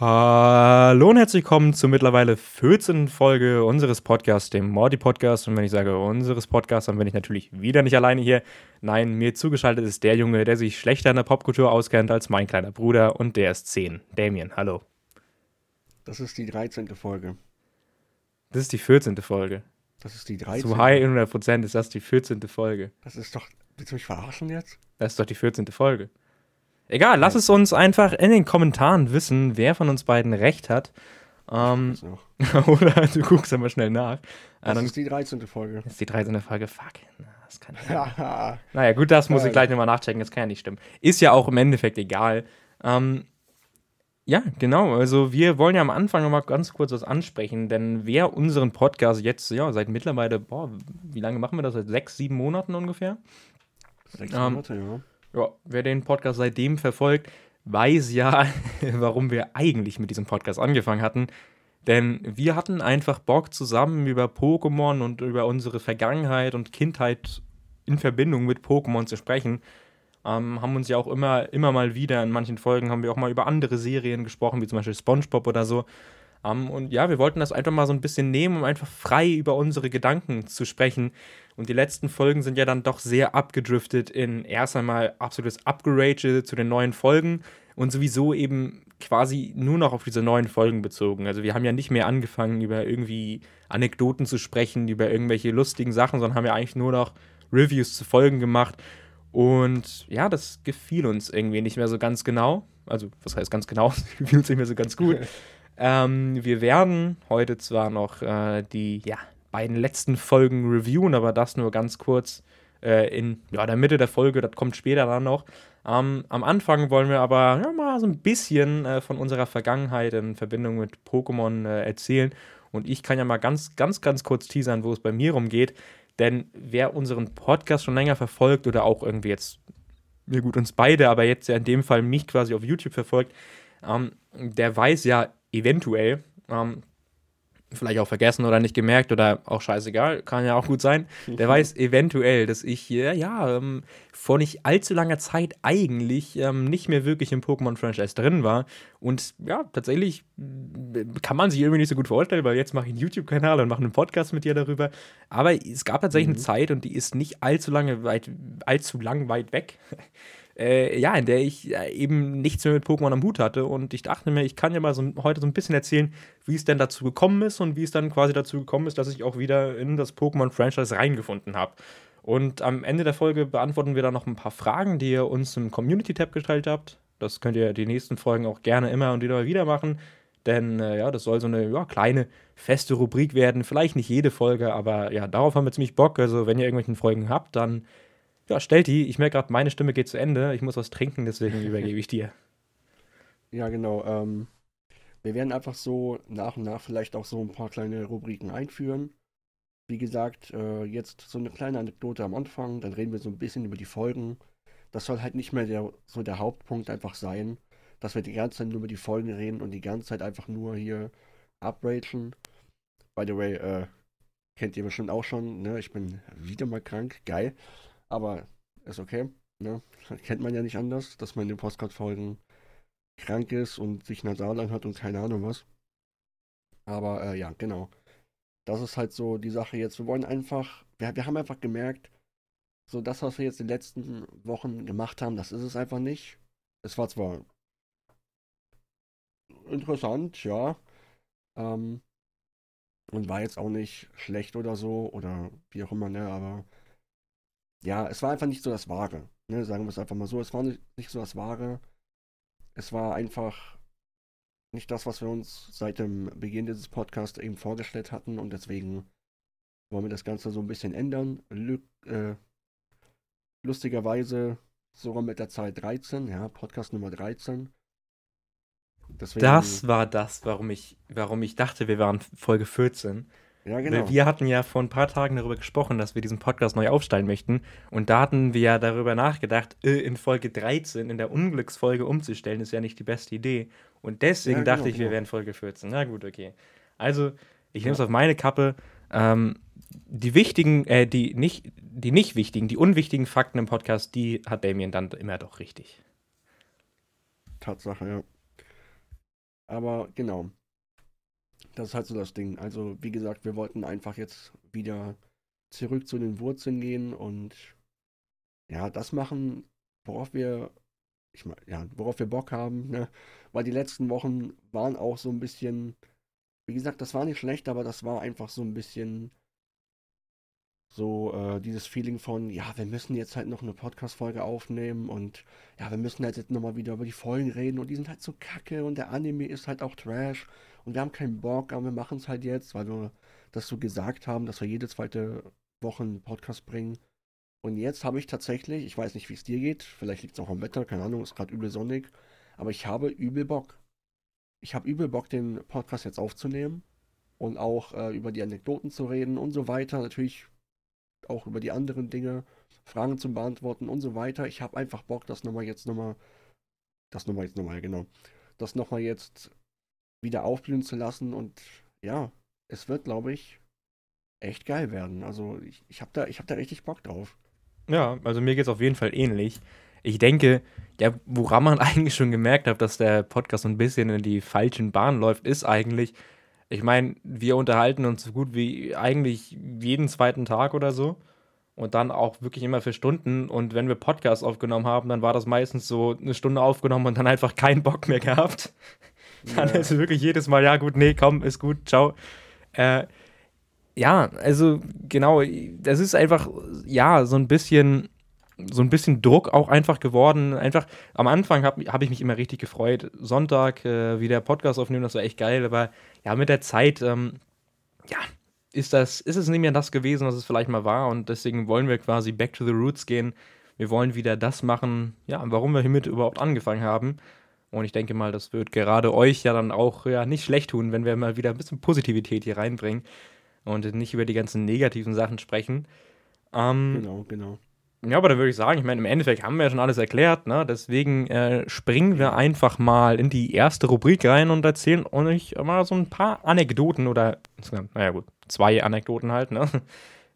Hallo und herzlich willkommen zur mittlerweile 14. Folge unseres Podcasts, dem Morty Podcast. Und wenn ich sage unseres Podcasts, dann bin ich natürlich wieder nicht alleine hier. Nein, mir zugeschaltet ist der Junge, der sich schlechter in der Popkultur auskennt als mein kleiner Bruder und der ist 10. Damien, hallo. Das ist die 13. Folge. Das ist die 14. Folge. Das ist die 13. Zu high 100% ist das die 14. Folge. Das ist doch. Willst du mich verarschen jetzt? Das ist doch die 14. Folge. Egal, lass es uns einfach in den Kommentaren wissen, wer von uns beiden recht hat. Ähm, oder du guckst aber schnell nach. Das dann, ist die 13. Folge. Das ist die 13. Folge. Fuck. Das kann ja. naja, gut, das muss ich gleich nochmal nachchecken. Das kann ja nicht stimmen. Ist ja auch im Endeffekt egal. Ähm, ja, genau. Also wir wollen ja am Anfang nochmal ganz kurz was ansprechen, denn wer unseren Podcast jetzt, ja, seit mittlerweile, boah, wie lange machen wir das? Seit sechs, sieben Monaten ungefähr? Sechs ähm, Monate, ja ja, wer den Podcast seitdem verfolgt, weiß ja, warum wir eigentlich mit diesem Podcast angefangen hatten. Denn wir hatten einfach Bock, zusammen über Pokémon und über unsere Vergangenheit und Kindheit in Verbindung mit Pokémon zu sprechen. Ähm, haben uns ja auch immer, immer mal wieder in manchen Folgen haben wir auch mal über andere Serien gesprochen, wie zum Beispiel SpongeBob oder so. Um, ähm, und ja, wir wollten das einfach mal so ein bisschen nehmen, um einfach frei über unsere Gedanken zu sprechen. Und die letzten Folgen sind ja dann doch sehr abgedriftet in erst einmal absolutes Upgrade zu den neuen Folgen und sowieso eben quasi nur noch auf diese neuen Folgen bezogen. Also wir haben ja nicht mehr angefangen, über irgendwie Anekdoten zu sprechen, über irgendwelche lustigen Sachen, sondern haben ja eigentlich nur noch Reviews zu Folgen gemacht. Und ja, das gefiel uns irgendwie nicht mehr so ganz genau. Also, was heißt ganz genau? Gefiel uns nicht mehr so ganz gut. Ähm, wir werden heute zwar noch äh, die ja, beiden letzten Folgen reviewen, aber das nur ganz kurz äh, in ja, der Mitte der Folge, das kommt später dann noch. Ähm, am Anfang wollen wir aber ja, mal so ein bisschen äh, von unserer Vergangenheit in Verbindung mit Pokémon äh, erzählen. Und ich kann ja mal ganz, ganz, ganz kurz teasern, wo es bei mir rumgeht. Denn wer unseren Podcast schon länger verfolgt oder auch irgendwie jetzt, mir gut, uns beide, aber jetzt ja in dem Fall mich quasi auf YouTube verfolgt, ähm, der weiß ja, eventuell, ähm, vielleicht auch vergessen oder nicht gemerkt oder auch scheißegal, kann ja auch gut sein. Der weiß eventuell, dass ich hier, ja, ähm, vor nicht allzu langer Zeit eigentlich ähm, nicht mehr wirklich im Pokémon-Franchise drin war. Und ja, tatsächlich äh, kann man sich irgendwie nicht so gut vorstellen, weil jetzt mache ich einen YouTube-Kanal und mache einen Podcast mit dir darüber. Aber es gab tatsächlich mhm. eine Zeit und die ist nicht allzu lange weit, allzu lang weit weg äh, ja, in der ich äh, eben nichts mehr mit Pokémon am Hut hatte. Und ich dachte mir, ich kann ja mal so, heute so ein bisschen erzählen, wie es denn dazu gekommen ist und wie es dann quasi dazu gekommen ist, dass ich auch wieder in das Pokémon-Franchise reingefunden habe. Und am Ende der Folge beantworten wir dann noch ein paar Fragen, die ihr uns im Community-Tab gestellt habt. Das könnt ihr die nächsten Folgen auch gerne immer und wieder wieder machen. Denn äh, ja, das soll so eine ja, kleine, feste Rubrik werden. Vielleicht nicht jede Folge, aber ja, darauf haben wir ziemlich Bock. Also, wenn ihr irgendwelche Folgen habt, dann ja, stell die. Ich merke gerade, meine Stimme geht zu Ende. Ich muss was trinken, deswegen übergebe ich dir. Ja, genau. Ähm, wir werden einfach so nach und nach vielleicht auch so ein paar kleine Rubriken einführen. Wie gesagt, äh, jetzt so eine kleine Anekdote am Anfang, dann reden wir so ein bisschen über die Folgen. Das soll halt nicht mehr der, so der Hauptpunkt einfach sein, dass wir die ganze Zeit nur über die Folgen reden und die ganze Zeit einfach nur hier upragen. By the way, äh, kennt ihr bestimmt auch schon, ne? Ich bin wieder mal krank, geil. Aber ist okay. Ne? Kennt man ja nicht anders, dass man in den Postcard-Folgen krank ist und sich nasal anhört und keine Ahnung was. Aber äh, ja, genau. Das ist halt so die Sache jetzt. Wir wollen einfach, wir, wir haben einfach gemerkt, so das, was wir jetzt in den letzten Wochen gemacht haben, das ist es einfach nicht. Es war zwar interessant, ja. Ähm, und war jetzt auch nicht schlecht oder so oder wie auch immer, ne, aber ja, es war einfach nicht so das Wahre. Ne? Sagen wir es einfach mal so. Es war nicht, nicht so das Wahre. Es war einfach nicht das, was wir uns seit dem Beginn dieses Podcasts eben vorgestellt hatten. Und deswegen wollen wir das Ganze so ein bisschen ändern. Lü äh, lustigerweise sogar mit der Zahl 13, ja, Podcast Nummer 13. Deswegen, das war das, warum ich, warum ich dachte, wir waren Folge 14. Ja, genau. Wir hatten ja vor ein paar Tagen darüber gesprochen, dass wir diesen Podcast neu aufstellen möchten. Und da hatten wir ja darüber nachgedacht, äh, in Folge 13, in der Unglücksfolge umzustellen, ist ja nicht die beste Idee. Und deswegen ja, genau, dachte ich, wir genau. wären Folge 14. Na gut, okay. Also, ich nehme es ja. auf meine Kappe. Ähm, die wichtigen, äh, die nicht, die nicht wichtigen, die unwichtigen Fakten im Podcast, die hat Damien dann immer doch richtig. Tatsache, ja. Aber genau. Das ist halt so das Ding. Also, wie gesagt, wir wollten einfach jetzt wieder zurück zu den Wurzeln gehen und ja, das machen, worauf wir, ich meine, ja, worauf wir Bock haben, ne? Weil die letzten Wochen waren auch so ein bisschen, wie gesagt, das war nicht schlecht, aber das war einfach so ein bisschen so äh, dieses Feeling von, ja, wir müssen jetzt halt noch eine Podcast-Folge aufnehmen und ja, wir müssen halt jetzt nochmal wieder über die Folgen reden und die sind halt so kacke und der Anime ist halt auch Trash und wir haben keinen Bock, aber wir machen es halt jetzt, weil wir das so gesagt haben, dass wir jede zweite Woche einen Podcast bringen. Und jetzt habe ich tatsächlich, ich weiß nicht, wie es dir geht, vielleicht liegt es auch am Wetter, keine Ahnung, ist gerade übel sonnig, aber ich habe übel Bock. Ich habe übel Bock, den Podcast jetzt aufzunehmen und auch äh, über die Anekdoten zu reden und so weiter. Natürlich auch über die anderen Dinge, Fragen zu beantworten und so weiter. Ich habe einfach Bock, das nochmal jetzt nochmal, das nochmal jetzt nochmal, genau, das nochmal jetzt wieder aufblühen zu lassen und ja, es wird, glaube ich, echt geil werden. Also ich, ich habe da, hab da richtig Bock drauf. Ja, also mir geht es auf jeden Fall ähnlich. Ich denke, ja, woran man eigentlich schon gemerkt hat, dass der Podcast so ein bisschen in die falschen Bahnen läuft, ist eigentlich, ich meine, wir unterhalten uns so gut wie eigentlich jeden zweiten Tag oder so. Und dann auch wirklich immer für Stunden. Und wenn wir Podcasts aufgenommen haben, dann war das meistens so eine Stunde aufgenommen und dann einfach keinen Bock mehr gehabt. Dann ja. ist wirklich jedes Mal, ja gut, nee, komm, ist gut, ciao. Äh, ja, also genau, das ist einfach, ja, so ein bisschen so ein bisschen Druck auch einfach geworden. Einfach am Anfang habe hab ich mich immer richtig gefreut. Sonntag äh, wieder Podcast aufnehmen, das war echt geil. Aber ja, mit der Zeit, ähm, ja, ist, das, ist es nicht mehr das gewesen, was es vielleicht mal war. Und deswegen wollen wir quasi back to the roots gehen. Wir wollen wieder das machen, ja, warum wir hiermit überhaupt angefangen haben. Und ich denke mal, das wird gerade euch ja dann auch ja, nicht schlecht tun, wenn wir mal wieder ein bisschen Positivität hier reinbringen und nicht über die ganzen negativen Sachen sprechen. Ähm, genau, genau. Ja, aber da würde ich sagen, ich meine, im Endeffekt haben wir ja schon alles erklärt, ne? Deswegen äh, springen wir einfach mal in die erste Rubrik rein und erzählen euch mal so ein paar Anekdoten oder, naja gut, zwei Anekdoten halt, ne?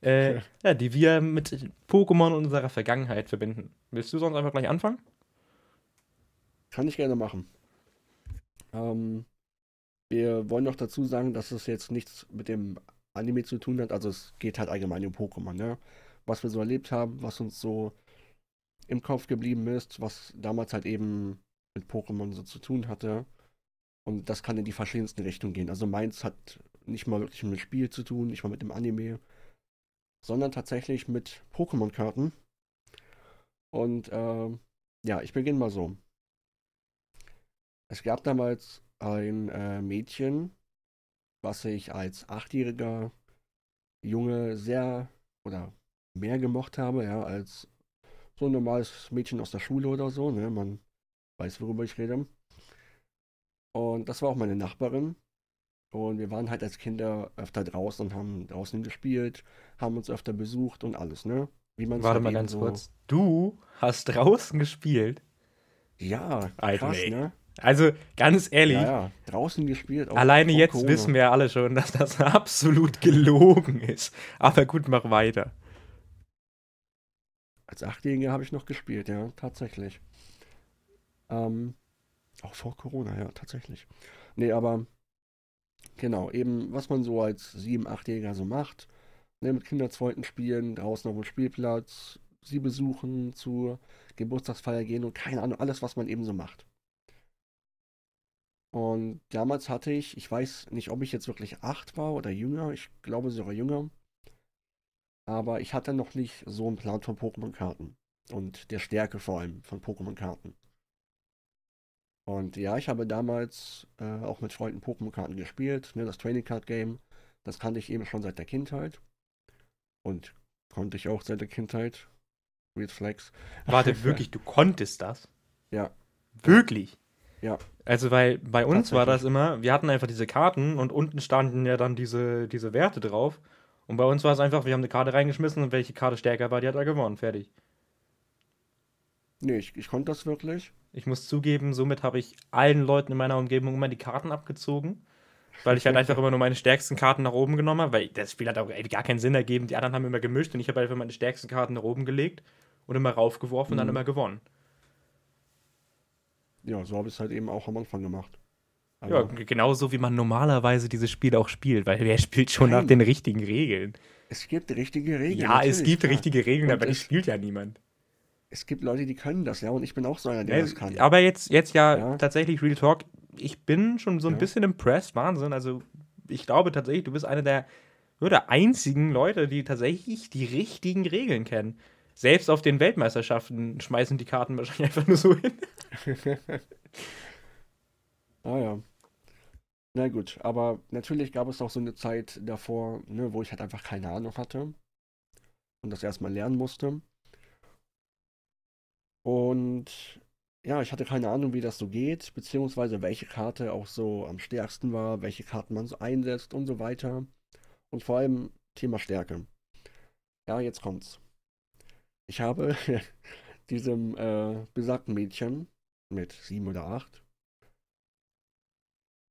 Äh, ja, die wir mit Pokémon unserer Vergangenheit verbinden. Willst du sonst einfach gleich anfangen? Kann ich gerne machen. Ähm, wir wollen noch dazu sagen, dass es jetzt nichts mit dem Anime zu tun hat. Also es geht halt allgemein um Pokémon, ne? Was wir so erlebt haben, was uns so im Kopf geblieben ist, was damals halt eben mit Pokémon so zu tun hatte. Und das kann in die verschiedensten Richtungen gehen. Also meins hat nicht mal wirklich mit dem Spiel zu tun, nicht mal mit dem Anime, sondern tatsächlich mit Pokémon-Karten. Und äh, ja, ich beginne mal so. Es gab damals ein äh, Mädchen, was ich als achtjähriger Junge sehr oder mehr gemocht habe, ja, als so ein normales Mädchen aus der Schule oder so, ne? Man weiß, worüber ich rede. Und das war auch meine Nachbarin. Und wir waren halt als Kinder öfter draußen und haben draußen gespielt, haben uns öfter besucht und alles, ne? Wie man Warte halt mal ganz so kurz. Du hast draußen gespielt? Ja, Alter, krass, ne? Also ganz ehrlich, ja, ja. draußen gespielt. Alleine jetzt Corona. wissen wir alle schon, dass das absolut gelogen ist. Aber gut, mach weiter. Als Achtjähriger habe ich noch gespielt, ja, tatsächlich. Ähm, auch vor Corona, ja, tatsächlich. Nee, aber genau, eben, was man so als sieben, achtjähriger so macht. Ne, mit Kinderzweiten spielen, draußen auf dem Spielplatz, sie besuchen, zur Geburtstagsfeier gehen und keine Ahnung, alles, was man eben so macht. Und damals hatte ich, ich weiß nicht, ob ich jetzt wirklich acht war oder jünger, ich glaube sogar jünger, aber ich hatte noch nicht so einen Plan von Pokémon-Karten. Und der Stärke vor allem von Pokémon-Karten. Und ja, ich habe damals äh, auch mit Freunden Pokémon-Karten gespielt, ne, das Training Card Game. Das kannte ich eben schon seit der Kindheit. Und konnte ich auch seit der Kindheit. Weird Flex. Warte, wirklich, du konntest das? Ja. Wirklich? Ja. Also, weil bei uns war das immer, wir hatten einfach diese Karten und unten standen ja dann diese, diese Werte drauf. Und bei uns war es einfach, wir haben eine Karte reingeschmissen und welche Karte stärker war, die hat er gewonnen. Fertig. Nee, ich, ich konnte das wirklich. Ich muss zugeben, somit habe ich allen Leuten in meiner Umgebung immer die Karten abgezogen. Weil ich halt einfach immer nur meine stärksten Karten nach oben genommen habe, weil das Spiel hat auch ey, gar keinen Sinn ergeben. Die anderen haben immer gemischt und ich habe einfach meine stärksten Karten nach oben gelegt und immer raufgeworfen mhm. und dann mhm. immer gewonnen. Ja, so habe ich es halt eben auch am Anfang gemacht. Ja, Aber genauso wie man normalerweise dieses Spiel auch spielt, weil wer spielt schon nach Nein. den richtigen Regeln? es gibt richtige Regeln. Ja, es gibt klar. richtige Regeln, Und aber die es- spielt ja niemand. Es gibt Leute, die können das, ja, und ich bin auch so einer, der Äh, das kann. Aber jetzt, jetzt ja, Ja. tatsächlich Real Talk, ich bin schon so ein Ja. bisschen impressed, Wahnsinn. Also ich glaube tatsächlich, du bist einer der, nur der einzigen Leute, die tatsächlich die richtigen Regeln kennen. Selbst auf den Weltmeisterschaften schmeißen die Karten wahrscheinlich einfach nur so hin. Ah ja. Na gut, aber natürlich gab es auch so eine Zeit davor, ne, wo ich halt einfach keine Ahnung hatte und das erstmal lernen musste. Und ja, ich hatte keine Ahnung, wie das so geht, beziehungsweise welche Karte auch so am stärksten war, welche Karten man so einsetzt und so weiter. Und vor allem Thema Stärke. Ja, jetzt kommt's. Ich habe diesem äh, besagten Mädchen mit sieben oder acht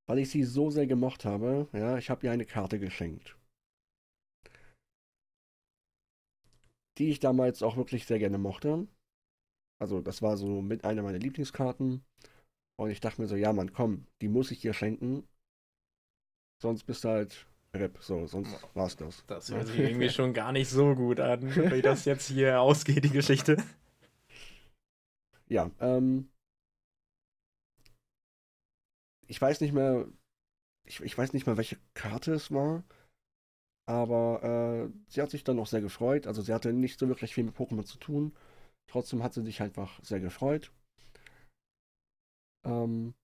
weil ich sie so sehr gemocht habe, ja, ich habe ihr eine Karte geschenkt. Die ich damals auch wirklich sehr gerne mochte. Also, das war so mit einer meiner Lieblingskarten. Und ich dachte mir so, ja, Mann, komm, die muss ich dir schenken. Sonst bist du halt RIP, so, sonst war's das. Das hört sich irgendwie schon gar nicht so gut an, wie das jetzt hier ausgeht, die Geschichte. Ja, ähm. Ich weiß nicht mehr. Ich, ich weiß nicht mehr, welche Karte es war. Aber äh, sie hat sich dann auch sehr gefreut. Also sie hatte nicht so wirklich viel mit Pokémon zu tun. Trotzdem hat sie sich einfach sehr gefreut. Ähm,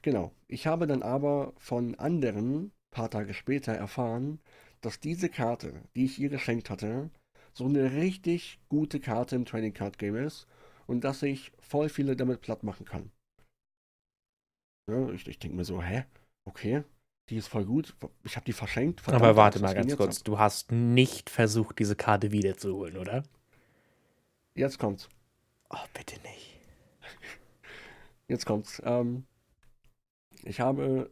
genau. Ich habe dann aber von anderen, paar Tage später, erfahren, dass diese Karte, die ich ihr geschenkt hatte, so eine richtig gute Karte im Trading Card Game ist und dass ich voll viele damit platt machen kann. Ja, ich ich denke mir so, hä? Okay, die ist voll gut. Ich habe die verschenkt. verdammt, Aber warte mal ganz kurz, ab? du hast nicht versucht, diese Karte wiederzuholen, oder? Jetzt kommt's. Oh, bitte nicht. Jetzt kommt's. Ähm, ich habe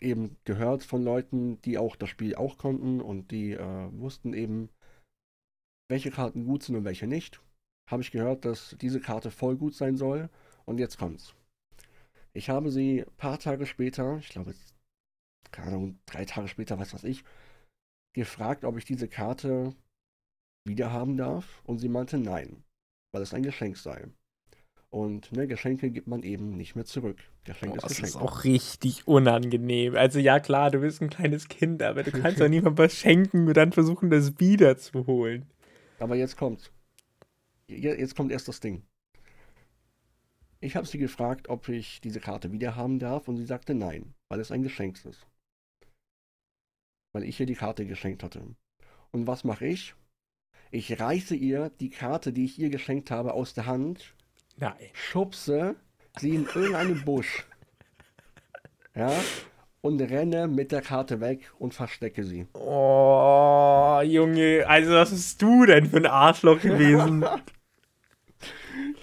eben gehört von Leuten, die auch das Spiel auch konnten und die äh, wussten eben, welche Karten gut sind und welche nicht. Habe ich gehört, dass diese Karte voll gut sein soll. Und jetzt kommt's. Ich habe sie ein paar Tage später, ich glaube, keine Ahnung, drei Tage später, was weiß ich, gefragt, ob ich diese Karte wieder haben darf. Und sie meinte nein, weil es ein Geschenk sei. Und ne, Geschenke gibt man eben nicht mehr zurück. Geschenk Boah, ist das Geschenk. ist auch richtig unangenehm. Also ja, klar, du bist ein kleines Kind, aber du kannst doch niemandem was schenken und dann versuchen, das wiederzuholen. Aber jetzt kommt. Je- Jetzt kommt erst das Ding. Ich habe sie gefragt, ob ich diese Karte wieder haben darf und sie sagte nein, weil es ein Geschenk ist. Weil ich ihr die Karte geschenkt hatte. Und was mache ich? Ich reiße ihr die Karte, die ich ihr geschenkt habe, aus der Hand, Nein. schubse sie in irgendeinen Busch. Ja? Und renne mit der Karte weg und verstecke sie. Oh, Junge, also was bist du denn für ein Arschloch gewesen?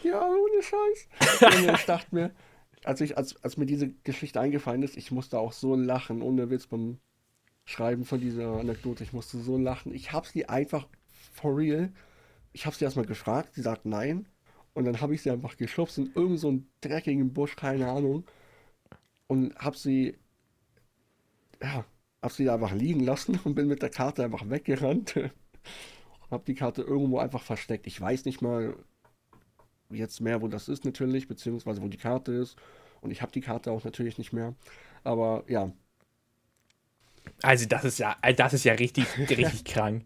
Ja, ohne Scheiß. Junge, ich dachte mir, als, ich, als, als mir diese Geschichte eingefallen ist, ich musste auch so lachen, ohne Witz beim Schreiben von dieser Anekdote. Ich musste so lachen. Ich habe sie einfach for real. Ich habe sie erstmal gefragt, sie sagt nein. Und dann habe ich sie einfach geschubst in irgendeinen so dreckigen Busch, keine Ahnung. Und habe sie, ja, habe sie einfach liegen lassen und bin mit der Karte einfach weggerannt. habe die Karte irgendwo einfach versteckt. Ich weiß nicht mal, jetzt mehr, wo das ist natürlich, beziehungsweise wo die Karte ist. Und ich habe die Karte auch natürlich nicht mehr. Aber ja, Also das ist ja, das ist ja richtig, richtig krank.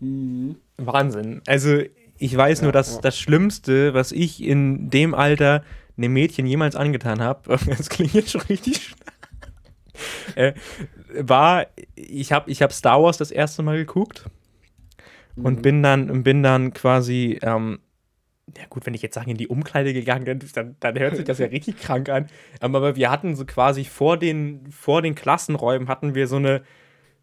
mhm. Wahnsinn. Also ich weiß nur, Ja, dass ja. das Schlimmste, was ich in dem Alter einem Mädchen jemals angetan habe, das klingt jetzt schon richtig äh, war, ich habe ich hab Star Wars das erste Mal geguckt und Mhm. bin dann, bin dann quasi, ähm, ja gut, wenn ich jetzt sage, in die Umkleide gegangen, dann, dann, dann hört sich das ja richtig krank an. Aber wir hatten so quasi vor den, vor den Klassenräumen hatten wir so eine,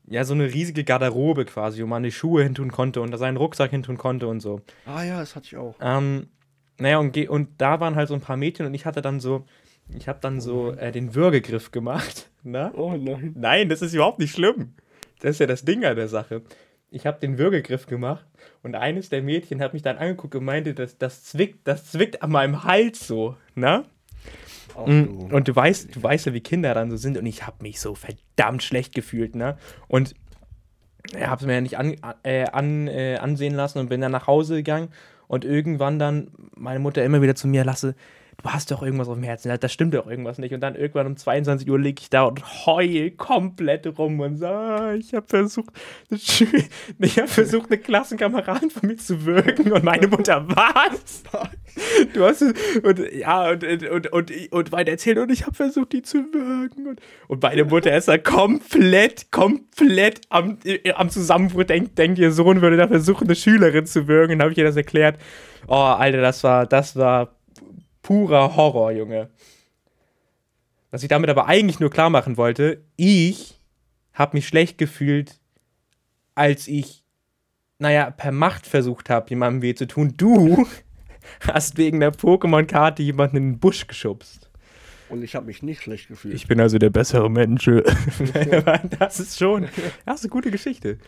ja, so eine riesige Garderobe quasi, wo man die Schuhe hintun konnte und da seinen Rucksack hintun konnte und so. Ah ja, das hatte ich auch. Ähm, naja, und, und da waren halt so ein paar Mädchen und ich hatte dann so, ich habe dann so äh, den Würgegriff gemacht. Ne? Oh nein. Nein, das ist überhaupt nicht schlimm. Das ist ja das Ding an der Sache. Ich habe den Würgegriff gemacht und eines der Mädchen hat mich dann angeguckt und meinte, das, das, zwickt, das zwickt an meinem Hals so, ne? Du. Und du weißt, du weißt ja, wie Kinder dann so sind und ich habe mich so verdammt schlecht gefühlt, ne? Und ich habe es mir ja nicht an, äh, an, äh, ansehen lassen und bin dann nach Hause gegangen und irgendwann dann meine Mutter immer wieder zu mir lasse, du hast doch irgendwas auf dem Herzen, da stimmt doch irgendwas nicht. Und dann irgendwann um 22 Uhr liege ich da und heul komplett rum und sage, ah, ich habe versucht, ich versucht, eine Klassenkameradin von mir zu wirken und meine Mutter, was? Du hast und ja, und, und, und, und, und weiter erzählt und ich habe versucht, die zu wirken. Und, und meine Mutter ist da komplett, komplett am, äh, am Zusammenbruch, denkt, denkt, ihr Sohn würde da versuchen, eine Schülerin zu wirken. Dann habe ich ihr das erklärt. Oh, Alter, das war, das war purer Horror, Junge. Was ich damit aber eigentlich nur klar machen wollte, ich habe mich schlecht gefühlt, als ich, naja, per Macht versucht habe, jemandem weh zu tun. Du hast wegen der Pokémon-Karte jemanden in den Busch geschubst. Und ich habe mich nicht schlecht gefühlt. Ich bin also der bessere Mensch. das ist schon, das ist eine gute Geschichte.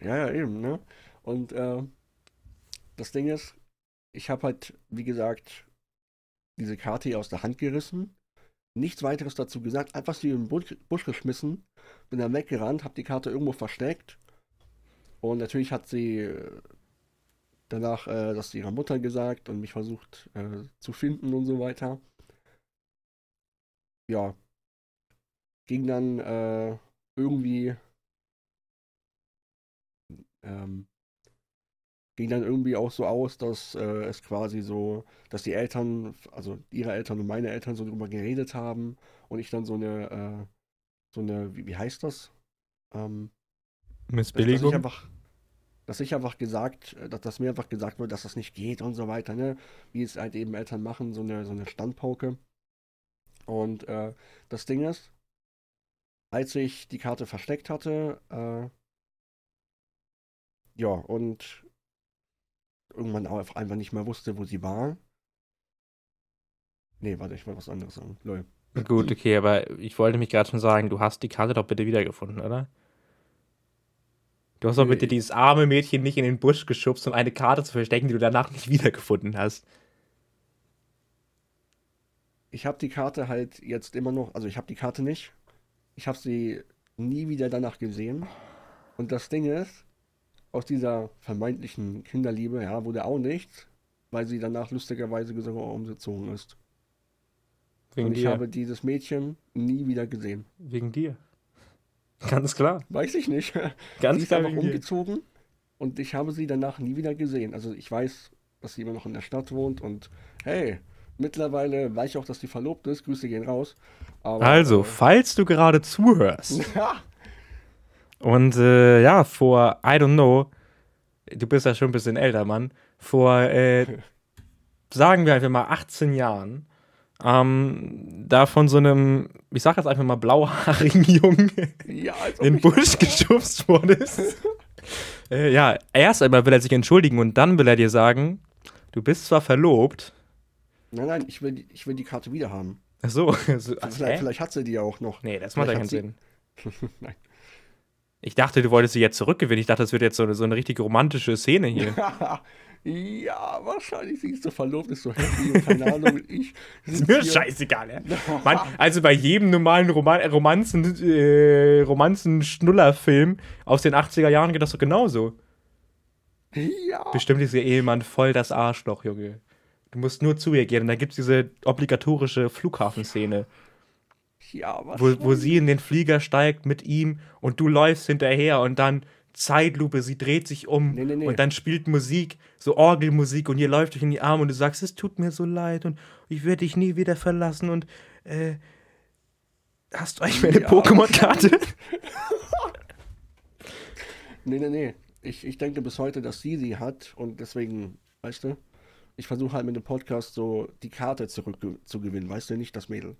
Ja, ja, eben, ne? Und äh, das Ding ist, ich habe halt, wie gesagt, diese Karte hier aus der Hand gerissen. Nichts weiteres dazu gesagt, einfach sie in den Busch, geschmissen, bin dann weggerannt, habe die Karte irgendwo versteckt. Und natürlich hat sie äh, danach äh, das ihrer Mutter gesagt und mich versucht äh, zu finden und so weiter. Ja. Ging dann äh, irgendwie ähm, ging dann irgendwie auch so aus, dass äh, es quasi so, dass die Eltern, also ihre Eltern und meine Eltern so drüber geredet haben und ich dann so eine, äh, so eine, wie, wie heißt das? Ähm, dass, dass ich Missbilligung? einfach, dass ich einfach gesagt, äh, dass, dass mir einfach gesagt wird, dass das nicht geht und so weiter, ne? Wie es halt eben Eltern machen, so eine, so eine Standpauke. Und äh, das Ding ist, als ich die Karte versteckt hatte, äh, ja, und irgendwann auch einfach nicht mehr wusste, wo sie war. Nee, warte, ich wollte was anderes sagen. Lol. Gut, okay, aber ich wollte mich gerade schon sagen, du hast die Karte doch bitte wiedergefunden, oder? Du hast doch Nee. bitte dieses arme Mädchen nicht in den Busch geschubst, um eine Karte zu verstecken, die du danach nicht wiedergefunden hast. Ich habe die Karte halt jetzt immer noch, also ich habe die Karte nicht. Ich habe sie nie wieder danach gesehen. Und das Ding ist, aus dieser vermeintlichen Kinderliebe, ja, wurde auch nichts, weil sie danach lustigerweise sogar umgezogen ist. Wegen Und ich dir. habe dieses Mädchen nie wieder gesehen. Wegen dir. Ganz klar. Weiß ich nicht. Ganz sie ist klar einfach wegen dir. umgezogen und ich habe sie danach nie wieder gesehen. Also ich weiß, dass sie immer noch in der Stadt wohnt und hey, mittlerweile weiß ich auch, dass sie verlobt ist. Grüße gehen raus. Aber, Also, falls du gerade zuhörst äh, und äh, ja, vor, I don't know, du bist ja schon ein bisschen älter, Mann, vor, äh, sagen wir einfach mal 18 Jahren, ähm, da von so einem, ich sag jetzt einfach mal blauhaarigen Jungen ja, in den Busch geschubst wurdest. äh, ja, erst einmal will er sich entschuldigen und dann will er dir sagen, du bist zwar verlobt. Nein, nein, ich will, die- ich will die Karte wieder haben. Ach so, so ach, Vielleicht, vielleicht hat sie die ja auch noch. Nee, das macht ja keinen Sinn. Nein. Ich dachte, du wolltest sie jetzt zurückgewinnen. Ich dachte, das wird jetzt so eine, so eine richtig romantische Szene hier. ja, wahrscheinlich sie ist so verlobt, ist so happy und keine Ahnung. Ich Ist mir scheißegal, ja. Mann, also bei jedem normalen Roman Romanzen, äh, Romanzen-Schnuller-Film aus den 80er Jahren geht das doch genauso. Ja. Bestimmt ist ihr Ehemann voll das Arschloch, Junge. Du musst nur zu ihr gehen und dann gibt es diese obligatorische Flughafenszene, Ja, was? wo, wo sie in den Flieger steigt mit ihm und du läufst hinterher und dann Zeitlupe, sie dreht sich um Nee, nee, nee. und dann spielt Musik, so Orgelmusik und ihr läuft euch in die Arme und du sagst, es tut mir so leid und ich werde dich nie wieder verlassen und äh, hast du eigentlich meine Ja, Pokémon-Karte? Nee, nee, nee. Ich, ich denke bis heute, dass sie sie hat und deswegen, weißt du, ich versuche halt mit dem Podcast so die Karte zurück zu gewinnen, weißt du, nicht das Mädel.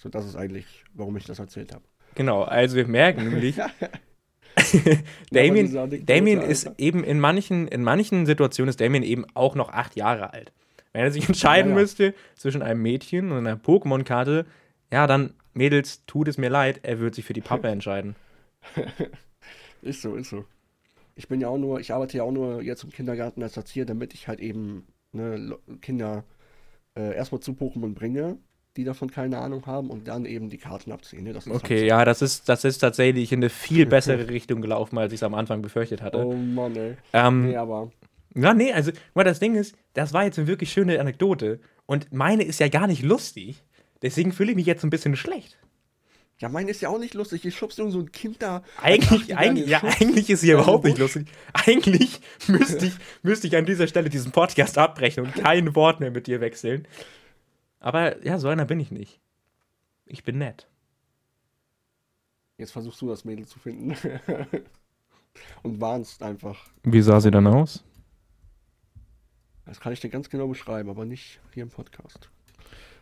So, das ist eigentlich, warum ich das erzählt habe. Genau, also wir merken nämlich, Damien, Damien ist Alter. eben in manchen, in manchen Situationen ist Damien eben auch noch acht Jahre alt. Wenn er sich entscheiden Ja, ja. müsste zwischen einem Mädchen und einer Pokémon-Karte, ja, dann, Mädels, tut es mir leid, er wird sich für die Pappe entscheiden. Ist so, ist so. Ich bin ja auch nur, ich arbeite ja auch nur jetzt im Kindergarten als Erzieher, damit ich halt eben ne, Kinder äh, erstmal zu Pokémon bringe die davon keine Ahnung haben und dann eben die Karten abziehen. Ne? Okay, halt so. ja, das ist, das ist tatsächlich in eine viel bessere Richtung gelaufen, als ich es am Anfang befürchtet hatte. Oh Mann, ey. Ähm, nee, aber. Ja, nee, also, mal das Ding ist, das war jetzt eine wirklich schöne Anekdote. Und meine ist ja gar nicht lustig. Deswegen fühle ich mich jetzt ein bisschen schlecht. Ja, meine ist ja auch nicht lustig. Ich schubst irgend so ein Kind da. Eigentlich, eigentlich, ja, eigentlich ist sie überhaupt nicht lustig. Eigentlich müsste ich, müsste ich an dieser Stelle diesen Podcast abbrechen und kein Wort mehr mit dir wechseln. Aber ja, so einer bin ich nicht. Ich bin nett. Jetzt versuchst du das Mädel zu finden. und warnst einfach. Wie sah sie dann aus? Das kann ich dir ganz genau beschreiben, aber nicht hier im Podcast.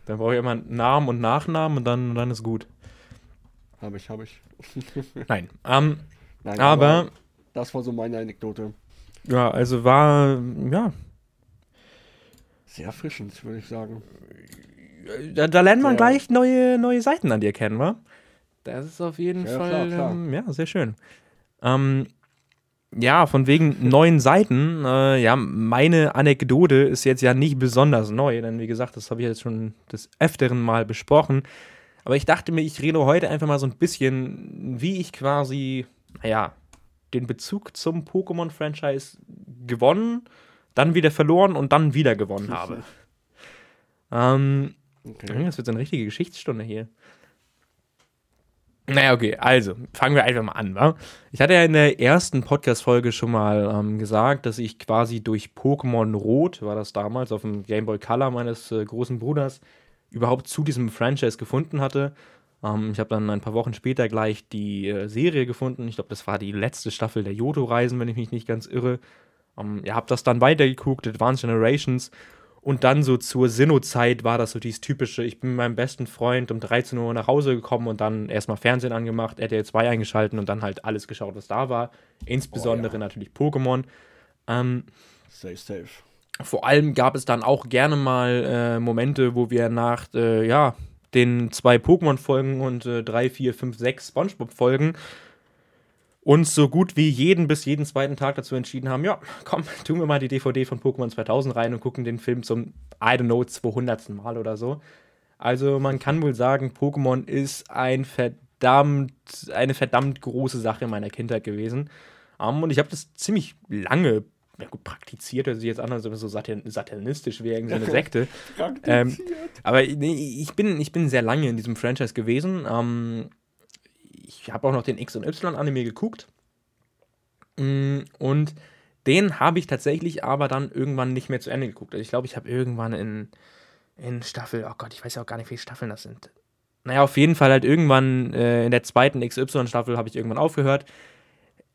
Dann brauche ich immer Namen und Nachnamen und dann, dann ist gut. Habe ich, habe ich. Nein. Ähm, Nein, aber, aber, Das war so meine Anekdote. Ja, also war, ja. Sehr erfrischend, würde ich sagen. Da, da lernt man ja. gleich neue, neue Seiten an dir kennen, wa? Das ist auf jeden ja, Fall, klar, klar. Ähm, ja, sehr schön. Ähm, ja, von wegen neuen Seiten. Äh, ja, meine Anekdote ist jetzt ja nicht besonders neu, denn wie gesagt, das habe ich jetzt schon des Öfteren mal besprochen. Aber ich dachte mir, ich rede heute einfach mal so ein bisschen, wie ich quasi, naja, den Bezug zum Pokémon-Franchise gewonnen, dann wieder verloren und dann wieder gewonnen habe. ähm, Okay. Das wird so eine richtige Geschichtsstunde hier. Naja, okay, also fangen wir einfach mal an. Wa? Ich hatte ja in der ersten Podcast-Folge schon mal ähm, gesagt, dass ich quasi durch Pokémon Rot, war das damals, auf dem Game Boy Color meines äh, großen Bruders, überhaupt zu diesem Franchise gefunden hatte. Ähm, ich habe dann ein paar Wochen später gleich die äh, Serie gefunden. Ich glaube, das war die letzte Staffel der Yoto-Reisen, wenn ich mich nicht ganz irre. Ähm, ihr habt das dann weitergeguckt, Advanced Generations. Und dann so zur Sinnoh-Zeit war das so dieses typische, ich bin mit meinem besten Freund um 13 Uhr nach Hause gekommen und dann erstmal Fernsehen angemacht, RTL 2 eingeschalten und dann halt alles geschaut, was da war. Insbesondere oh, ja. natürlich Pokémon. Ähm, safe, safe. Vor allem gab es dann auch gerne mal äh, Momente, wo wir nach, äh, ja, den zwei Pokémon-Folgen und äh, drei, vier, fünf, sechs Spongebob-Folgen uns so gut wie jeden bis jeden zweiten Tag dazu entschieden haben, ja, komm, tun wir mal die DVD von Pokémon 2000 rein und gucken den Film zum, I don't know, 200. Mal oder so. Also man kann wohl sagen, Pokémon ist ein verdammt, eine verdammt große Sache in meiner Kindheit gewesen. Um, ähm, und ich habe das ziemlich lange ja gut, praktiziert, hört sich jetzt an, als ob es so satanistisch wäre, irgendwie so eine Sekte. ähm, aber nee, ich, bin, ich bin sehr lange in diesem Franchise gewesen. Ähm, ich habe auch noch den X und Y Anime geguckt. Mm, und den habe ich tatsächlich aber dann irgendwann nicht mehr zu Ende geguckt. Also ich glaube, ich habe irgendwann in, in Staffel, oh Gott, ich weiß ja auch gar nicht, wie viele Staffeln das sind. Naja, auf jeden Fall halt irgendwann äh, in der zweiten XY-Staffel habe ich irgendwann aufgehört.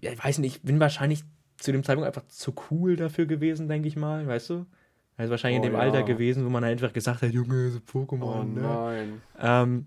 Ja, ich weiß nicht, ich bin wahrscheinlich zu dem Zeitpunkt einfach zu cool dafür gewesen, denke ich mal, weißt du? Also wahrscheinlich oh, in dem ja. Alter gewesen, wo man einfach gesagt hat, Junge, so Pokémon. Oh, ne? nein. Ähm,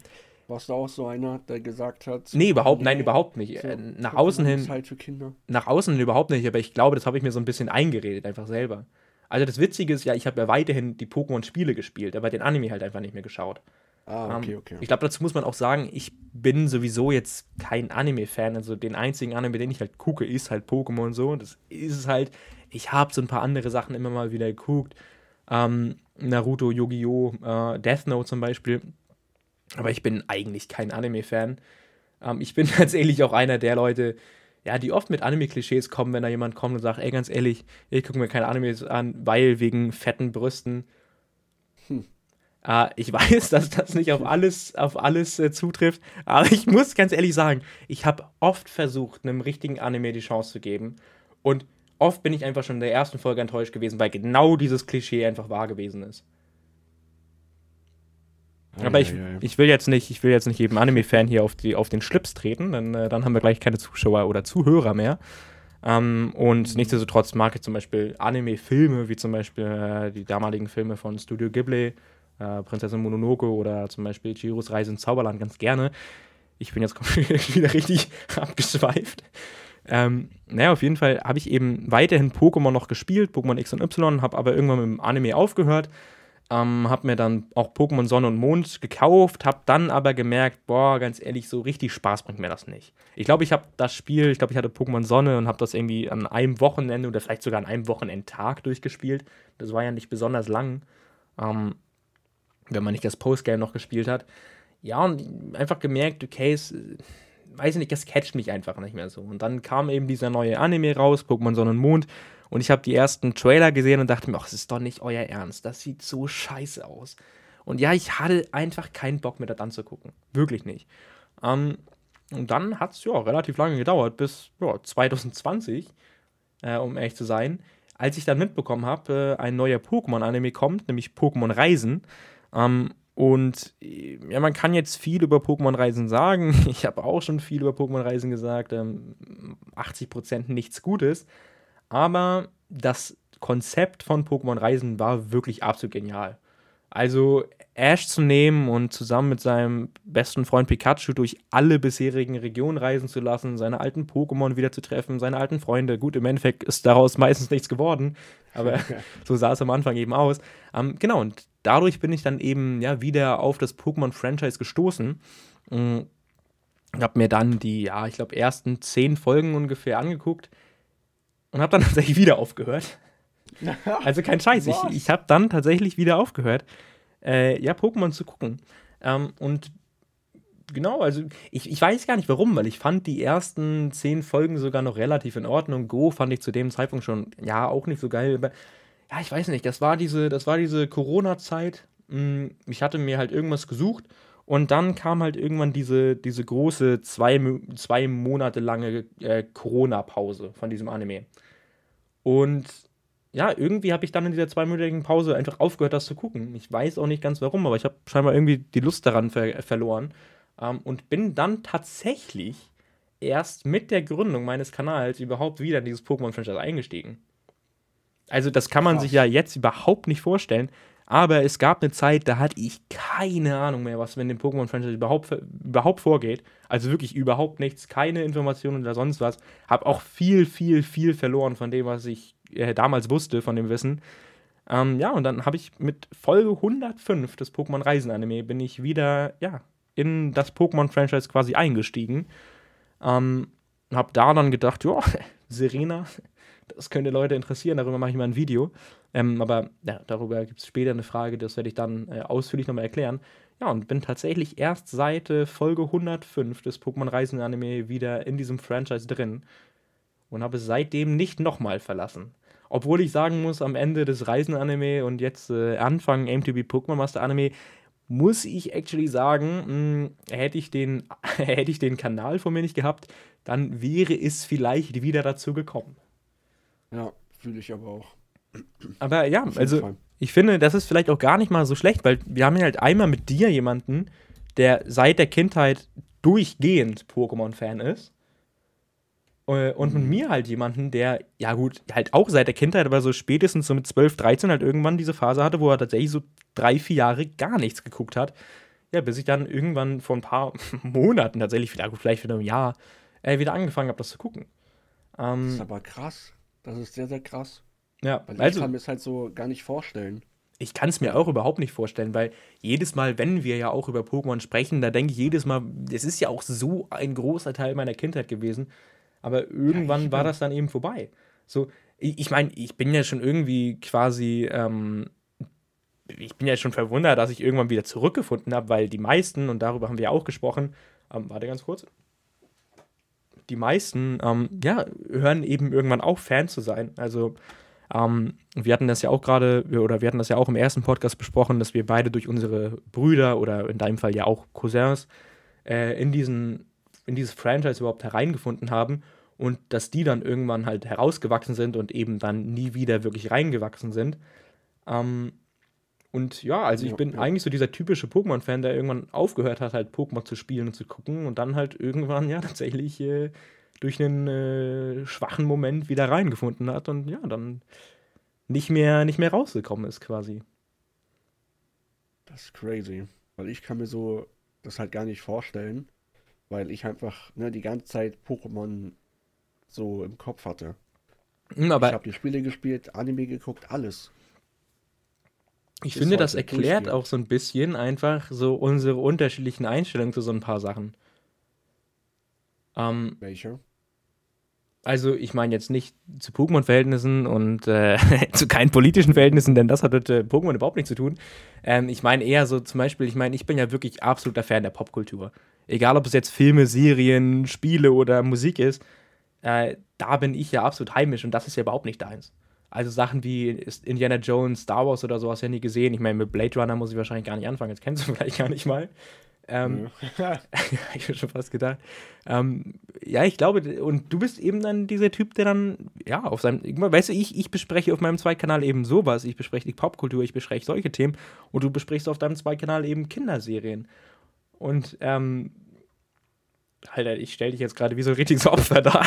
warst du auch so einer, der gesagt hat? Nee, überhaupt, nein, überhaupt nicht. So, äh, nach außen hin. Halt für Kinder. Nach außen hin überhaupt nicht, aber ich glaube, das habe ich mir so ein bisschen eingeredet, einfach selber. Also das Witzige ist ja, ich habe ja weiterhin die Pokémon-Spiele gespielt, aber den Anime halt einfach nicht mehr geschaut. Ah, okay, ähm, okay. Ich glaube, dazu muss man auch sagen, ich bin sowieso jetzt kein Anime-Fan. Also den einzigen Anime, den ich halt gucke, ist halt Pokémon und so. Und das ist es halt. Ich habe so ein paar andere Sachen immer mal wieder geguckt. Ähm, Naruto, Yu-Gi-Oh!, äh, Death Note zum Beispiel. Aber ich bin eigentlich kein Anime-Fan. Ähm, ich bin tatsächlich auch einer der Leute, ja, die oft mit Anime-Klischees kommen, wenn da jemand kommt und sagt, ey, ganz ehrlich, ich gucke mir keine Animes an, weil wegen fetten Brüsten. Hm. Äh, ich weiß, dass das nicht auf alles, auf alles äh, zutrifft, aber ich muss ganz ehrlich sagen, ich habe oft versucht, einem richtigen Anime die Chance zu geben und oft bin ich einfach schon in der ersten Folge enttäuscht gewesen, weil genau dieses Klischee einfach wahr gewesen ist. Aber ich, ich will jetzt nicht, ich will jetzt nicht jedem Anime-Fan hier auf, die, auf den Schlips treten, denn äh, dann haben wir gleich keine Zuschauer oder Zuhörer mehr. Ähm, und mhm. nichtsdestotrotz mag ich zum Beispiel Anime-Filme, wie zum Beispiel äh, die damaligen Filme von Studio Ghibli, äh, Prinzessin Mononoke oder zum Beispiel Chihiros Reise ins Zauberland ganz gerne. Ich bin jetzt wieder richtig abgeschweift. Ähm, naja, auf jeden Fall habe ich eben weiterhin Pokémon noch gespielt, Pokémon X und Y, habe aber irgendwann mit dem Anime aufgehört ähm, hab mir dann auch Pokémon Sonne und Mond gekauft, hab dann aber gemerkt, boah, ganz ehrlich, so richtig Spaß bringt mir das nicht. Ich glaube, ich habe das Spiel, ich glaube, ich hatte Pokémon Sonne und habe das irgendwie an einem Wochenende oder vielleicht sogar an einem Wochenendtag durchgespielt. Das war ja nicht besonders lang. Ähm, wenn man nicht das Postgame noch gespielt hat. Ja, und einfach gemerkt, okay, es, weiß ich nicht, das catcht mich einfach nicht mehr so. Und dann kam eben dieser neue Anime raus, Pokémon Sonne und Mond. Und ich habe die ersten Trailer gesehen und dachte mir, ach, das ist doch nicht euer Ernst. Das sieht so scheiße aus. Und ja, ich hatte einfach keinen Bock mir das anzugucken. Wirklich nicht. Ähm, und dann hat es ja relativ lange gedauert, bis ja, 2020, äh, um ehrlich zu sein, als ich dann mitbekommen habe, äh, ein neuer Pokémon-Anime kommt, nämlich Pokémon Reisen. Ähm, und äh, ja, man kann jetzt viel über Pokémon Reisen sagen. Ich habe auch schon viel über Pokémon Reisen gesagt. Ähm, 80% nichts Gutes. Aber das Konzept von Pokémon Reisen war wirklich absolut genial. Also Ash zu nehmen und zusammen mit seinem besten Freund Pikachu durch alle bisherigen Regionen reisen zu lassen, seine alten Pokémon wieder zu treffen, seine alten Freunde. Gut, im Endeffekt ist daraus meistens nichts geworden, aber so sah es am Anfang eben aus. Ähm, genau, und dadurch bin ich dann eben ja wieder auf das Pokémon-Franchise gestoßen. Ich habe mir dann die, ja, ich glaube, ersten zehn Folgen ungefähr angeguckt und habe dann tatsächlich wieder aufgehört. Also kein Scheiß. Ich, ich habe dann tatsächlich wieder aufgehört, äh, ja, Pokémon zu gucken. Ähm, und genau, also ich, ich weiß gar nicht warum, weil ich fand die ersten zehn Folgen sogar noch relativ in Ordnung. Go fand ich zu dem Zeitpunkt schon, ja, auch nicht so geil. Aber ja, ich weiß nicht, das war diese, das war diese Corona-Zeit. Hm, ich hatte mir halt irgendwas gesucht und dann kam halt irgendwann diese, diese große zwei, zwei Monate lange äh, Corona-Pause von diesem Anime. Und ja, irgendwie habe ich dann in dieser zweimonatigen Pause einfach aufgehört, das zu gucken. Ich weiß auch nicht ganz warum, aber ich habe scheinbar irgendwie die Lust daran ver verloren. Ähm, und bin dann tatsächlich erst mit der Gründung meines Kanals überhaupt wieder in dieses Pokémon-Franchise eingestiegen. Also, das kann man Krass. sich ja jetzt überhaupt nicht vorstellen. Aber es gab eine Zeit, da hatte ich keine Ahnung mehr, was in dem Pokémon-Franchise überhaupt, überhaupt vorgeht. Also wirklich überhaupt nichts, keine Informationen oder sonst was. Hab auch viel, viel, viel verloren von dem, was ich äh, damals wusste, von dem Wissen. Ähm, ja, und dann habe ich mit Folge 105 des Pokémon Reisen Anime bin ich wieder, ja, in das Pokémon-Franchise quasi eingestiegen. Ähm, hab da dann gedacht, ja, Serena, das könnte Leute interessieren, darüber mache ich mal ein Video. Ähm, aber ja, darüber gibt es später eine Frage, das werde ich dann äh, ausführlich nochmal erklären. Ja, und bin tatsächlich erst seit äh, Folge 105 des Pokémon Reisen Anime wieder in diesem Franchise drin und habe es seitdem nicht nochmal verlassen. Obwohl ich sagen muss, am Ende des Reisen-Anime und jetzt äh, Anfang be Pokémon Master Anime, muss ich actually sagen, mh, hm, hätte, ich den, hätte ich den Kanal von mir nicht gehabt, dann wäre es vielleicht wieder dazu gekommen. Ja, fühle ich aber auch. Aber ja, also ich finde, das ist vielleicht auch gar nicht mal so schlecht, weil wir haben ja halt einmal mit dir jemanden, der seit der Kindheit durchgehend Pokémon-Fan ist. Äh, und mit mhm. mir halt jemanden, der, ja gut, halt auch seit der Kindheit, aber so spätestens so mit 12, 13 halt irgendwann diese Phase hatte, wo er tatsächlich so drei, vier Jahre gar nichts geguckt hat. Ja, bis ich dann irgendwann vor ein paar Monaten tatsächlich, vielleicht wieder ein Jahr, äh, wieder angefangen habe, das zu gucken. Ähm, das ist aber krass. Das ist sehr, sehr krass. Ja, weil also, ich kann mir es halt so gar nicht vorstellen. Ich kann es mir auch überhaupt nicht vorstellen, weil jedes Mal, wenn wir ja auch über Pokémon sprechen, da denke ich jedes Mal, es ist ja auch so ein großer Teil meiner Kindheit gewesen, aber irgendwann ja, war das dann eben vorbei. So, ich, ich meine, ich bin ja schon irgendwie quasi, ähm, ich bin ja schon verwundert, dass ich irgendwann wieder zurückgefunden habe, weil die meisten, und darüber haben wir ja auch gesprochen, ähm, warte ganz kurz, die meisten, ähm, ja, hören eben irgendwann auf, Fan zu sein. Also, ähm, wir hatten das ja auch gerade, oder wir hatten das ja auch im ersten Podcast besprochen, dass wir beide durch unsere Brüder oder in deinem Fall ja auch Cousins äh, in, diesen, in dieses Franchise überhaupt hereingefunden haben und dass die dann irgendwann halt herausgewachsen sind und eben dann nie wieder wirklich reingewachsen sind. Ähm, und ja, also ich bin ja. eigentlich so dieser typische Pokémon-Fan, der irgendwann aufgehört hat, halt Pokémon zu spielen und zu gucken und dann halt irgendwann ja tatsächlich äh, durch einen äh, schwachen Moment wieder reingefunden hat und ja, dann nicht mehr, nicht mehr rausgekommen ist quasi. Das ist crazy. Weil ich kann mir so das halt gar nicht vorstellen, weil ich einfach ne, die ganze Zeit Pokémon so im Kopf hatte. Hm, aber ich habe die Spiele gespielt, Anime geguckt, alles. Ich Bis finde, das erklärt auch so ein bisschen einfach so unsere unterschiedlichen Einstellungen zu so ein paar Sachen. Ähm, Welche? Also ich meine jetzt nicht zu Pokémon-Verhältnissen und äh, zu keinen politischen Verhältnissen, denn das hat mit äh, Pokémon überhaupt nichts zu tun. Ähm, ich meine eher so zum Beispiel, ich meine, ich bin ja wirklich absoluter Fan der Popkultur. Egal, ob es jetzt Filme, Serien, Spiele oder Musik ist, äh, da bin ich ja absolut heimisch und das ist ja überhaupt nicht deins. Also Sachen wie Indiana Jones, Star Wars oder so hast du ja nie gesehen. Ich meine, mit Blade Runner muss ich wahrscheinlich gar nicht anfangen, das kennst du vielleicht gar nicht mal. Ähm, ja. ich habe schon fast gedacht. Ähm, ja, ich glaube, und du bist eben dann dieser Typ, der dann, ja, auf seinem, weißt du, ich, ich bespreche auf meinem Zweitkanal eben sowas. Ich bespreche die Popkultur, ich bespreche solche Themen und du besprichst auf deinem Zweitkanal eben Kinderserien. Und ähm, Alter, ich stelle dich jetzt gerade wie so ein richtiges Opfer da.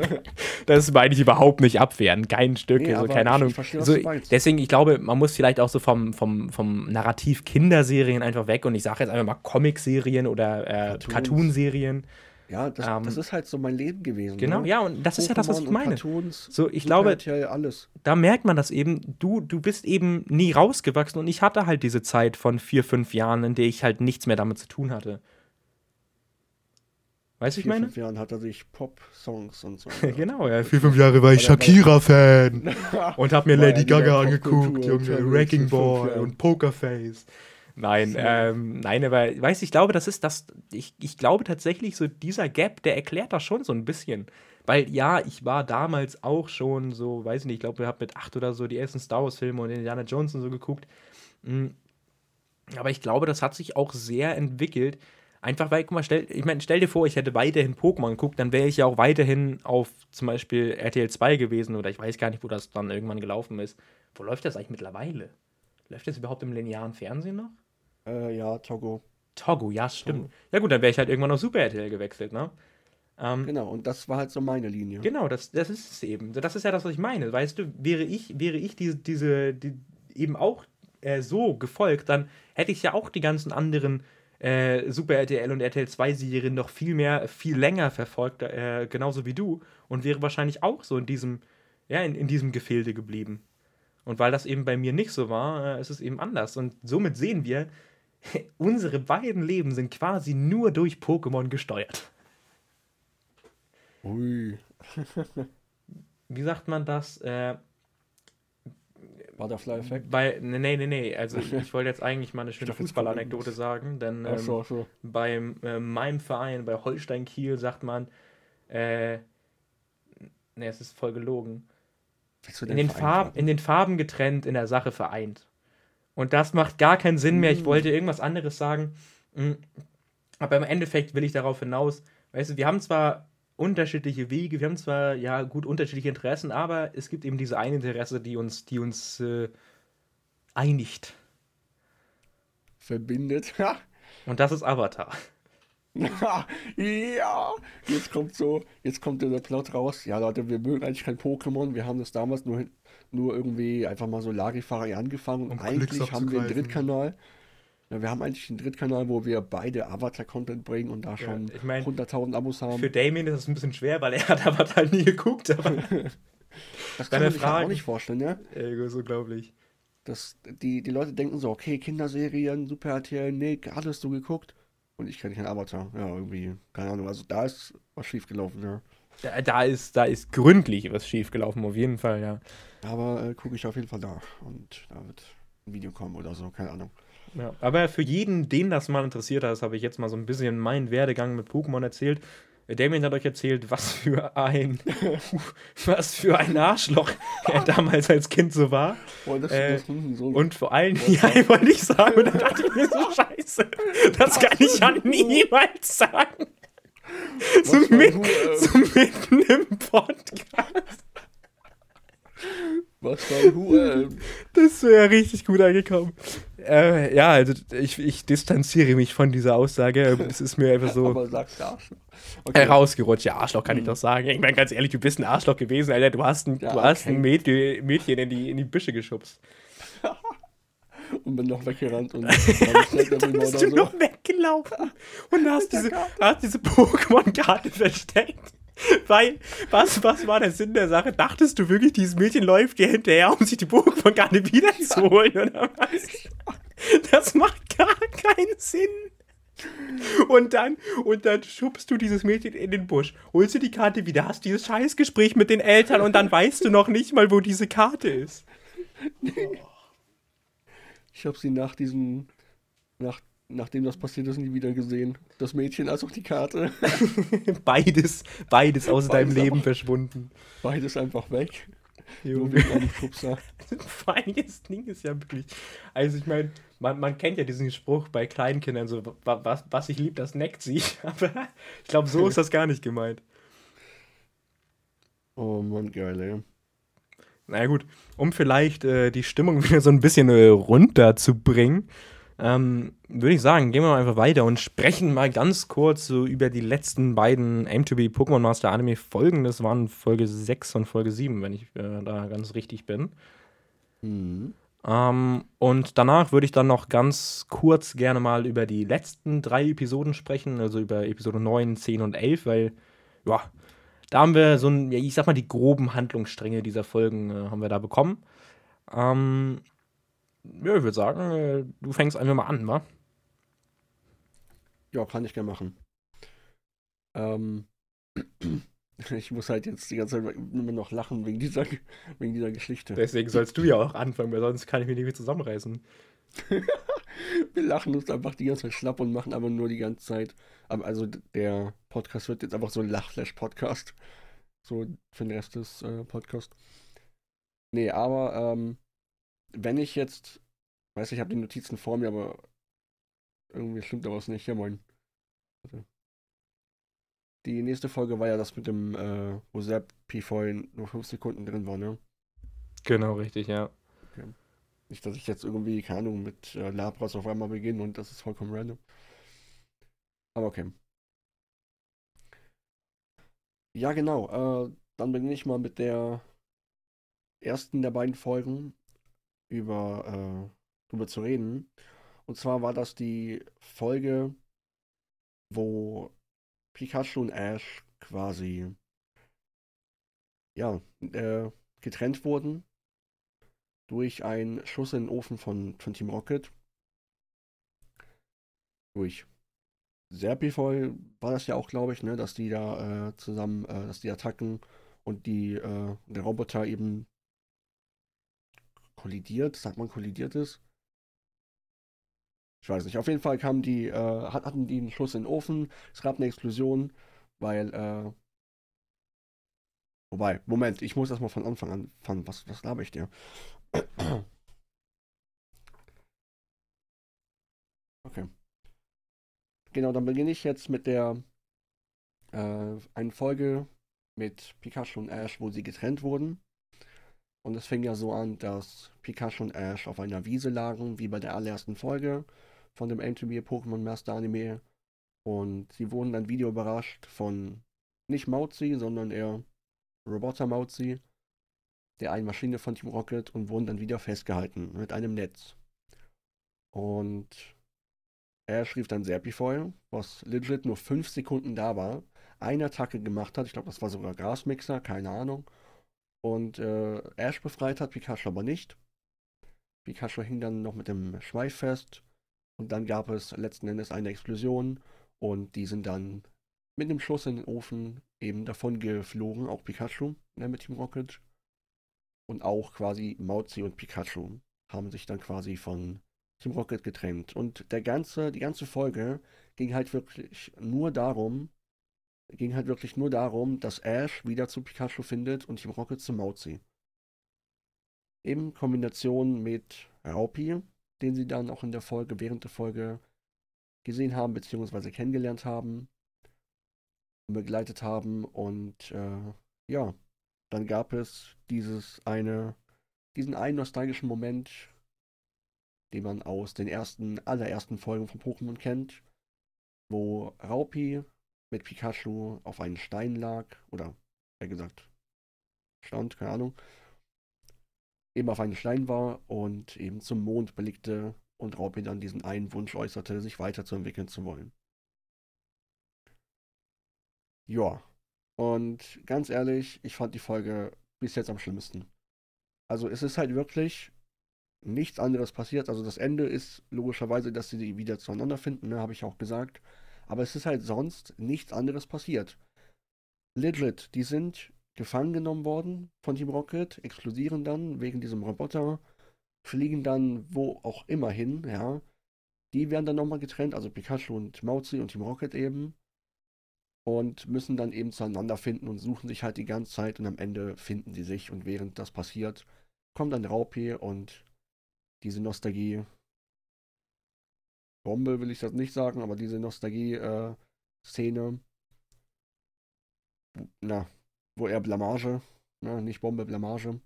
das meine ich überhaupt nicht abwehren, kein Stück, nee, also keine ich, Ahnung. Ich verstehe, so, deswegen, ich glaube, man muss vielleicht auch so vom, vom, vom Narrativ Kinderserien einfach weg und ich sage jetzt einfach mal Comic-Serien oder äh, Cartoon-Serien. Ja, das, ähm, das, ist halt so mein Leben gewesen. Genau, ne? ja, und das Pokémon ist ja das, was ich meine. Cartoons, so, ich glaube, alles. da merkt man das eben, du, du bist eben nie rausgewachsen und ich hatte halt diese Zeit von vier, fünf Jahren, in der ich halt nichts mehr damit zu tun hatte. Weißt du, ich meine? fünf Jahren hat er sich Pop-Songs und so. genau, ja. Vier, fünf Jahre war ich Shakira-Fan. und hab mir Lady Gaga angeguckt, Junge. Wrecking Ball und Pokerface. Nein, ähm, nein, aber weißt du, ich glaube, das ist das, ich, ich glaube tatsächlich, so dieser Gap, der erklärt das schon so ein bisschen. Weil ja, ich war damals auch schon so, weiß ich nicht, ich glaube, wir haben mit acht oder so die ersten Star Wars-Filme und Indiana Jones und so geguckt. Hm. Aber ich glaube, das hat sich auch sehr entwickelt, Einfach weil, guck mal, stell, ich meine, stell dir vor, ich hätte weiterhin Pokémon geguckt, dann wäre ich ja auch weiterhin auf zum Beispiel RTL 2 gewesen oder ich weiß gar nicht, wo das dann irgendwann gelaufen ist. Wo läuft das eigentlich mittlerweile? Läuft das überhaupt im linearen Fernsehen noch? Äh, ja, Togo. Togo, ja, stimmt. Togo. Ja gut, dann wäre ich halt irgendwann auf Super RTL gewechselt, ne? Ähm, genau, und das war halt so meine Linie. Genau, das, das ist es eben. Das ist ja das, was ich meine. Weißt du, wäre ich, wäre ich diese, diese die, eben auch äh, so gefolgt, dann hätte ich ja auch die ganzen anderen äh, Super RTL und RTL 2 Serien noch viel mehr, viel länger verfolgt, äh, genauso wie du, und wäre wahrscheinlich auch so in diesem, ja, in, in diesem Gefilde geblieben. Und weil das eben bei mir nicht so war, äh, ist es eben anders. Und somit sehen wir, unsere beiden Leben sind quasi nur durch Pokémon gesteuert. Ui. Wie sagt man das? Äh, Butterfly-Effekt? Bei, nee, nee, nee, also ich, wollte jetzt eigentlich mal eine schöne Fußballanekdote sagen, denn ähm, so, so. bei äh, meinem Verein, bei Holstein Kiel, sagt man, äh, ne, es ist voll gelogen. In den, Farb, in den Farben getrennt, in der Sache vereint. Und das macht gar keinen Sinn mehr. Ich mm. wollte irgendwas anderes sagen. Mm. Aber im Endeffekt will ich darauf hinaus, weißt du, wir haben zwar unterschiedliche Wege. Wir haben zwar ja gut unterschiedliche Interessen, aber es gibt eben diese eine Interesse, die uns, die uns äh, einigt. Verbindet. Und das ist Avatar. ja, jetzt kommt so, jetzt kommt der Plot raus. Ja, Leute, wir mögen eigentlich kein Pokémon. Wir haben das damals nur, nur irgendwie einfach mal so Larifari angefangen. Und um eigentlich haben wir einen Drittkanal. Ja, wir haben eigentlich einen Drittkanal, wo wir beide Avatar-Content bringen und da schon ja, ich mein, 100.000 Abos haben. Für Damien ist das ein bisschen schwer, weil er hat Avatar nie geguckt, aber. das kann man sich halt auch nicht vorstellen, ja? Ey, so unglaublich. Das, die, die Leute denken so, okay, Kinderserien, Super RTL, Nick, alles so geguckt. Und ich kenne keinen Avatar. Ja, irgendwie, keine Ahnung. Also da ist was schiefgelaufen, ja. Da, da, ist, da ist gründlich was schiefgelaufen, auf jeden Fall, ja. Aber äh, gucke ich auf jeden Fall da. Und da wird ein Video kommen oder so, keine Ahnung. Ja, aber für jeden, den das mal interessiert hat, habe ich jetzt mal so ein bisschen meinen Werdegang mit Pokémon erzählt. Damien hat euch erzählt, was für ein was für ein Arschloch er damals als Kind so war. Boah, das, äh, das so und vor allem, ja, ich wollte nicht sagen, und dann dachte ich mir so, scheiße, das kann ich ja niemals sagen. So, mit, so mitten im Podcast. Was war Huren? Das wäre richtig gut angekommen. Äh, ja, also ich, ich distanziere mich von dieser Aussage. Es ist mir einfach so. Aber sagst du Arschloch? Okay. Rausgerutscht, ja, Arschloch kann mhm. ich doch sagen. Ich meine, ganz ehrlich, du bist ein Arschloch gewesen, Alter. Du hast ein, ja, du hast ein Mädchen, Mädchen in, die, in die Büsche geschubst. und bin noch weggerannt und dann bist du so. noch weggelaufen und hast diese, hast diese Pokémon-Karte versteckt. Weil, was, was war der Sinn der Sache? Dachtest du wirklich, dieses Mädchen läuft dir hinterher, um sich die Pokémon gar nicht wiederzuholen, oder was? Das macht gar keinen Sinn. Und dann, und dann schubst du dieses Mädchen in den Busch, holst du die Karte wieder, hast dieses Scheißgespräch mit den Eltern und dann weißt du noch nicht mal, wo diese Karte ist. Ich habe sie nach diesem, nach, nachdem das passiert ist, nie wieder gesehen. Das Mädchen als auch die Karte. beides, beides aus Beides deinem Leben einfach- verschwunden. Beides einfach weg. Nur Junge. wegen einem Schubser. Das Ding ist ja wirklich. Also ich meine, man, man kennt ja diesen Spruch bei Kleinkindern, so wa- was, was ich lieb, das neckt sie. Aber ich glaube, so ist das gar nicht gemeint. Oh Mann, geil, ey. Na gut, um vielleicht äh, die Stimmung wieder so ein bisschen äh, runterzubringen, ähm, würde ich sagen, gehen wir mal einfach weiter und sprechen mal ganz kurz so über die letzten beiden M2B Pokémon Master Anime Folgen. Das waren Folge 6 und Folge 7, wenn ich äh, da ganz richtig bin. Mhm. Ähm, und danach würde ich dann noch ganz kurz gerne mal über die letzten drei Episoden sprechen, also über Episode 9, 10 und 11, weil, ja, da haben wir so ein, ich sag mal, die groben Handlungsstränge dieser Folgen äh, haben wir da bekommen. Ähm, ja, ich würde sagen, äh, du fängst einfach mal an, wa? Ja, kann ich gerne machen. Ähm, ich muss halt jetzt die ganze Zeit immer noch lachen wegen dieser, wegen dieser Geschichte. Deswegen sollst du ja auch anfangen, weil sonst kann ich mich nicht mehr zusammenreißen. Wir lachen uns einfach die ganze Zeit schlapp und machen aber nur die ganze Zeit. Also der Podcast wird jetzt einfach so ein Lachflash-Podcast. So für den Rest des äh, Podcasts. Nee, aber ähm, wenn ich jetzt, weiß ich habe die Notizen vor mir, aber irgendwie stimmt da was nicht. Ja, moin. Warte. Die nächste Folge war ja das mit dem, äh, wo Sepp P-Foil nur 5 Sekunden drin war, ne? Genau, richtig, ja. Nicht, dass ich jetzt irgendwie, keine Ahnung, mit äh, Labras auf einmal beginne und das ist vollkommen random. Aber okay. Ja, genau. Äh, dann beginne ich mal mit der ersten der beiden Folgen über, äh, drüber zu reden. Und zwar war das die Folge, wo Pikachu und Ash quasi ja, äh, getrennt wurden durch einen Schuss in den Ofen von, von Team Rocket. Durch Serpifoy war das ja auch, glaube ich, ne, dass die da äh, zusammen, äh, dass die Attacken und die, äh, der Roboter eben kollidiert, sagt man kollidiert ist. Ich weiß nicht. Auf jeden Fall kamen die, äh, hat- hatten die einen Schuss in den Ofen. Es gab eine Explosion, weil, äh, wobei, Moment, ich muss erstmal von Anfang an anfangen. Was, was laber ich dir? Okay. Genau, dann beginne ich jetzt mit der äh, einen Folge mit Pikachu und Ash, wo sie getrennt wurden. Und es fing ja so an, dass Pikachu und Ash auf einer Wiese lagen, wie bei der allerersten Folge von dem MTV Pokémon Master Anime. Und sie wurden dann Video überrascht von nicht Mauzi, sondern eher Roboter Mauzi, der einen Maschine von Team Rocket und wurden dann wieder festgehalten mit einem Netz. Und Ash rief dann Serpifoil, was legit nur 5 Sekunden da war, eine Attacke gemacht hat, ich glaube, das war sogar Grasmixer, keine Ahnung. Und äh, Ash befreit hat, Pikachu aber nicht. Pikachu hing dann noch mit dem Schweif fest. Und dann gab es letzten Endes eine Explosion. Und die sind dann mit einem Schuss in den Ofen eben davon geflogen, auch Pikachu, ne, mit Team Rocket. Und auch quasi Mauzi und Pikachu haben sich dann quasi von Team Rocket getrennt. Und der ganze, die ganze Folge ging halt wirklich nur darum, ging halt wirklich nur darum, dass Ash wieder zu Pikachu findet und Team Rocket zu Mauzi. In Kombination mit Raupi, den sie dann auch in der Folge, während der Folge gesehen haben, beziehungsweise kennengelernt haben begleitet haben. Und äh, ja, dann gab es dieses eine, diesen einen nostalgischen Moment, den man aus den ersten, allerersten Folgen von Pokémon kennt, wo Raupi mit Pikachu auf einen Stein lag, oder eher gesagt, stand, keine Ahnung, eben auf einem Stein war und eben zum Mond blickte und Raupi dann diesen einen Wunsch äußerte, sich weiterzuentwickeln zu wollen. Ja, und ganz ehrlich, ich fand die Folge bis jetzt am schlimmsten. Also es ist halt wirklich nichts anderes passiert. Also das Ende ist logischerweise, dass sie wieder zueinander finden, ne, habe ich auch gesagt. Aber es ist halt sonst nichts anderes passiert. Legit, die sind gefangen genommen worden von Team Rocket, explodieren dann wegen diesem Roboter, fliegen dann wo auch immer hin, ja. Die werden dann nochmal getrennt, also Pikachu und Mauzi und Team Rocket eben. Und müssen dann eben zueinander finden und suchen sich halt die ganze Zeit und am Ende finden sie sich. Und während das passiert, kommt dann Raupi und diese Nostalgie. Bombe will ich das nicht sagen, aber diese Nostalgie-Szene. Äh, na, wo er Blamage, na, nicht Bombe, Blamage,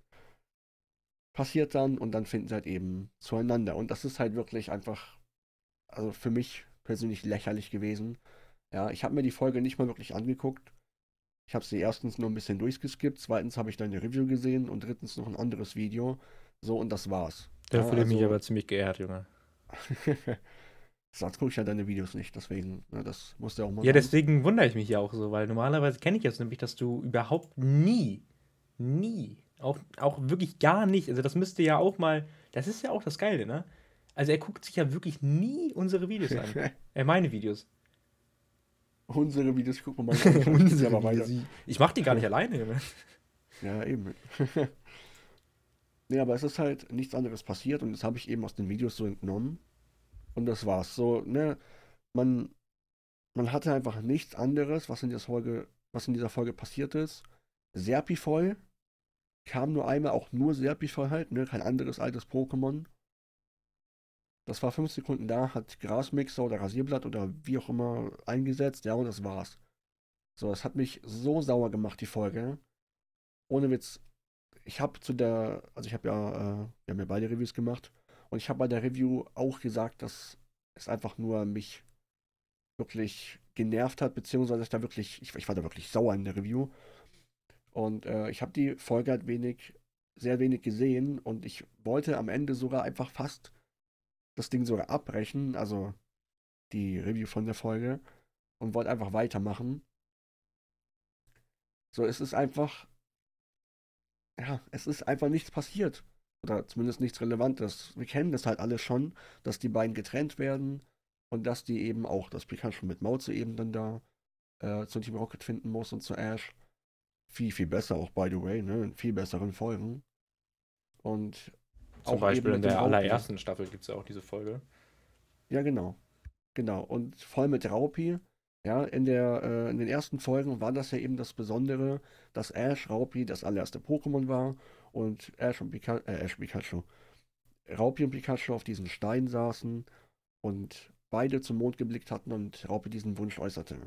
passiert dann und dann finden sie halt eben zueinander. Und das ist halt wirklich einfach, also für mich persönlich lächerlich gewesen. Ja, ich habe mir die Folge nicht mal wirklich angeguckt. Ich habe sie erstens nur ein bisschen durchgeskippt, zweitens habe ich dann eine Review gesehen und drittens noch ein anderes Video. So, und das war's. Da ja, fühle ich also, mich aber ziemlich geehrt, Junge. Sonst gucke ich ja deine Videos nicht, deswegen, ne, das musst du auch mal. Ja, sagen. deswegen wundere ich mich ja auch so, weil normalerweise kenne ich jetzt nämlich, dass du überhaupt nie, nie, auch, auch wirklich gar nicht, also das müsste ja auch mal, das ist ja auch das Geile, ne? Also er guckt sich ja wirklich nie unsere Videos an. äh, meine Videos. Unsere Videos gucken wir mal. unsere aber Videos. Ich mach die gar nicht alleine, Junge. Ja, eben. nee, aber es ist halt nichts anderes passiert und das habe ich eben aus den Videos so entnommen. Und das war's. So, ne, man, man hatte einfach nichts anderes, was in dieser Folge, was in dieser Folge passiert ist. Serpifoll kam nur einmal, auch nur Serpifoll halt, ne, kein anderes altes Pokémon. Das war fünf Sekunden da, hat Grasmixer oder Rasierblatt oder wie auch immer eingesetzt, ja, und das war's. So, es hat mich so sauer gemacht, die Folge. Ohne Witz. Ich habe zu der, also ich habe ja, äh, wir haben ja beide Reviews gemacht. Und ich habe bei der Review auch gesagt, dass es einfach nur mich wirklich genervt hat, beziehungsweise ich da wirklich, ich, ich war da wirklich sauer in der Review. Und äh, ich habe die Folge halt wenig, sehr wenig gesehen und ich wollte am Ende sogar einfach fast das Ding sogar abbrechen, also die Review von der Folge, und wollte einfach weitermachen. So, es ist einfach, ja, es ist einfach nichts passiert. Oder zumindest nichts Relevantes. Wir kennen das halt alle schon, dass die beiden getrennt werden und dass die eben auch, dass Pikachu mit Mauze eben dann da äh, zu Team Rocket finden muss und zu Ash. Viel, viel besser auch, by the way, ne? In viel besseren Folgen. Und zum Beispiel in der allerersten Staffel gibt es ja auch diese Folge. Ja, genau. Genau. Und voll mit Raupi. Ja, in, der, äh, in den ersten Folgen war das ja eben das Besondere, dass Ash Raupi das allererste Pokémon war und Ash und Pika äh, Ash Pikachu, Raupi und Pikachu auf diesen Stein saßen und beide zum Mond geblickt hatten und Raupi diesen Wunsch äußerte.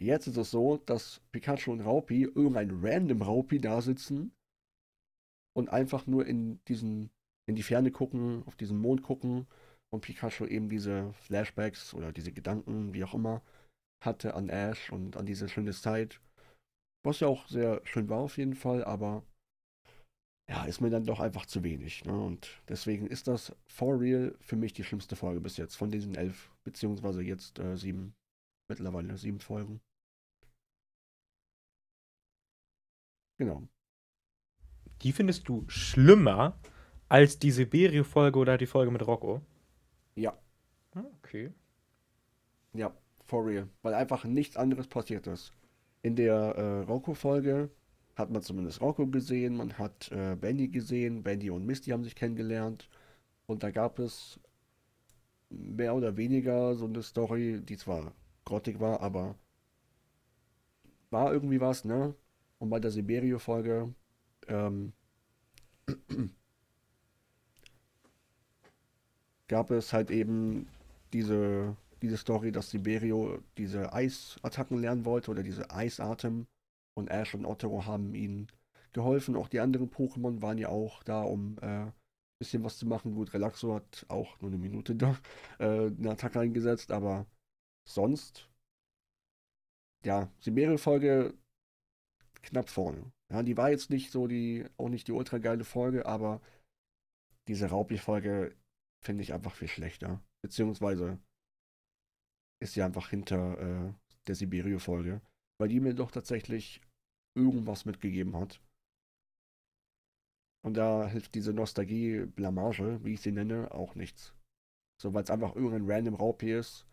Jetzt ist es so, dass Pikachu und Raupi, irgendein random Raupi da sitzen und einfach nur in diesen, in die Ferne gucken, auf diesen Mond gucken und Pikachu eben diese Flashbacks oder diese Gedanken, wie auch immer, hatte an Ash und an diese schöne Zeit. Was ja auch sehr schön war auf jeden Fall, aber ja, ist mir dann doch einfach zu wenig. Ne? Und deswegen ist das For Real für mich die schlimmste Folge bis jetzt von diesen elf, beziehungsweise jetzt äh, sieben, mittlerweile sieben Folgen. Genau. Die findest du schlimmer als die Siberio-Folge oder die Folge mit Rocco? Ja. Ah, okay. Ja, for real. Weil einfach nichts anderes passiert ist. In der äh, Rocco-Folge hat man zumindest Rocco gesehen, man hat äh, Bendy gesehen, Bendy und Misty haben sich kennengelernt und da gab es mehr oder weniger so eine Story, die zwar grottig war, aber war irgendwie was, ne? Und bei der Siberio-Folge ähm, gab es halt eben diese, diese Story, dass Siberio diese Eisattacken lernen wollte oder diese Eisatem und Ash und Otto haben ihnen geholfen. Auch die anderen Pokémon waren ja auch da, um ein äh, bisschen was zu machen. Gut, Relaxo hat auch nur eine Minute da äh, eine Attacke eingesetzt, aber sonst, ja, Siberia-Folge knapp vorne. Ja, die war jetzt nicht so die, auch nicht die ultra geile Folge, aber diese Raupi-Folge finde ich einfach viel schlechter. Beziehungsweise ist sie einfach hinter äh, der Siberio-Folge, weil die mir doch tatsächlich irgendwas mitgegeben hat. Und da hilft diese Nostalgie-Blamage, wie ich sie nenne, auch nichts. So, weil es einfach irgendein random Raupi ist.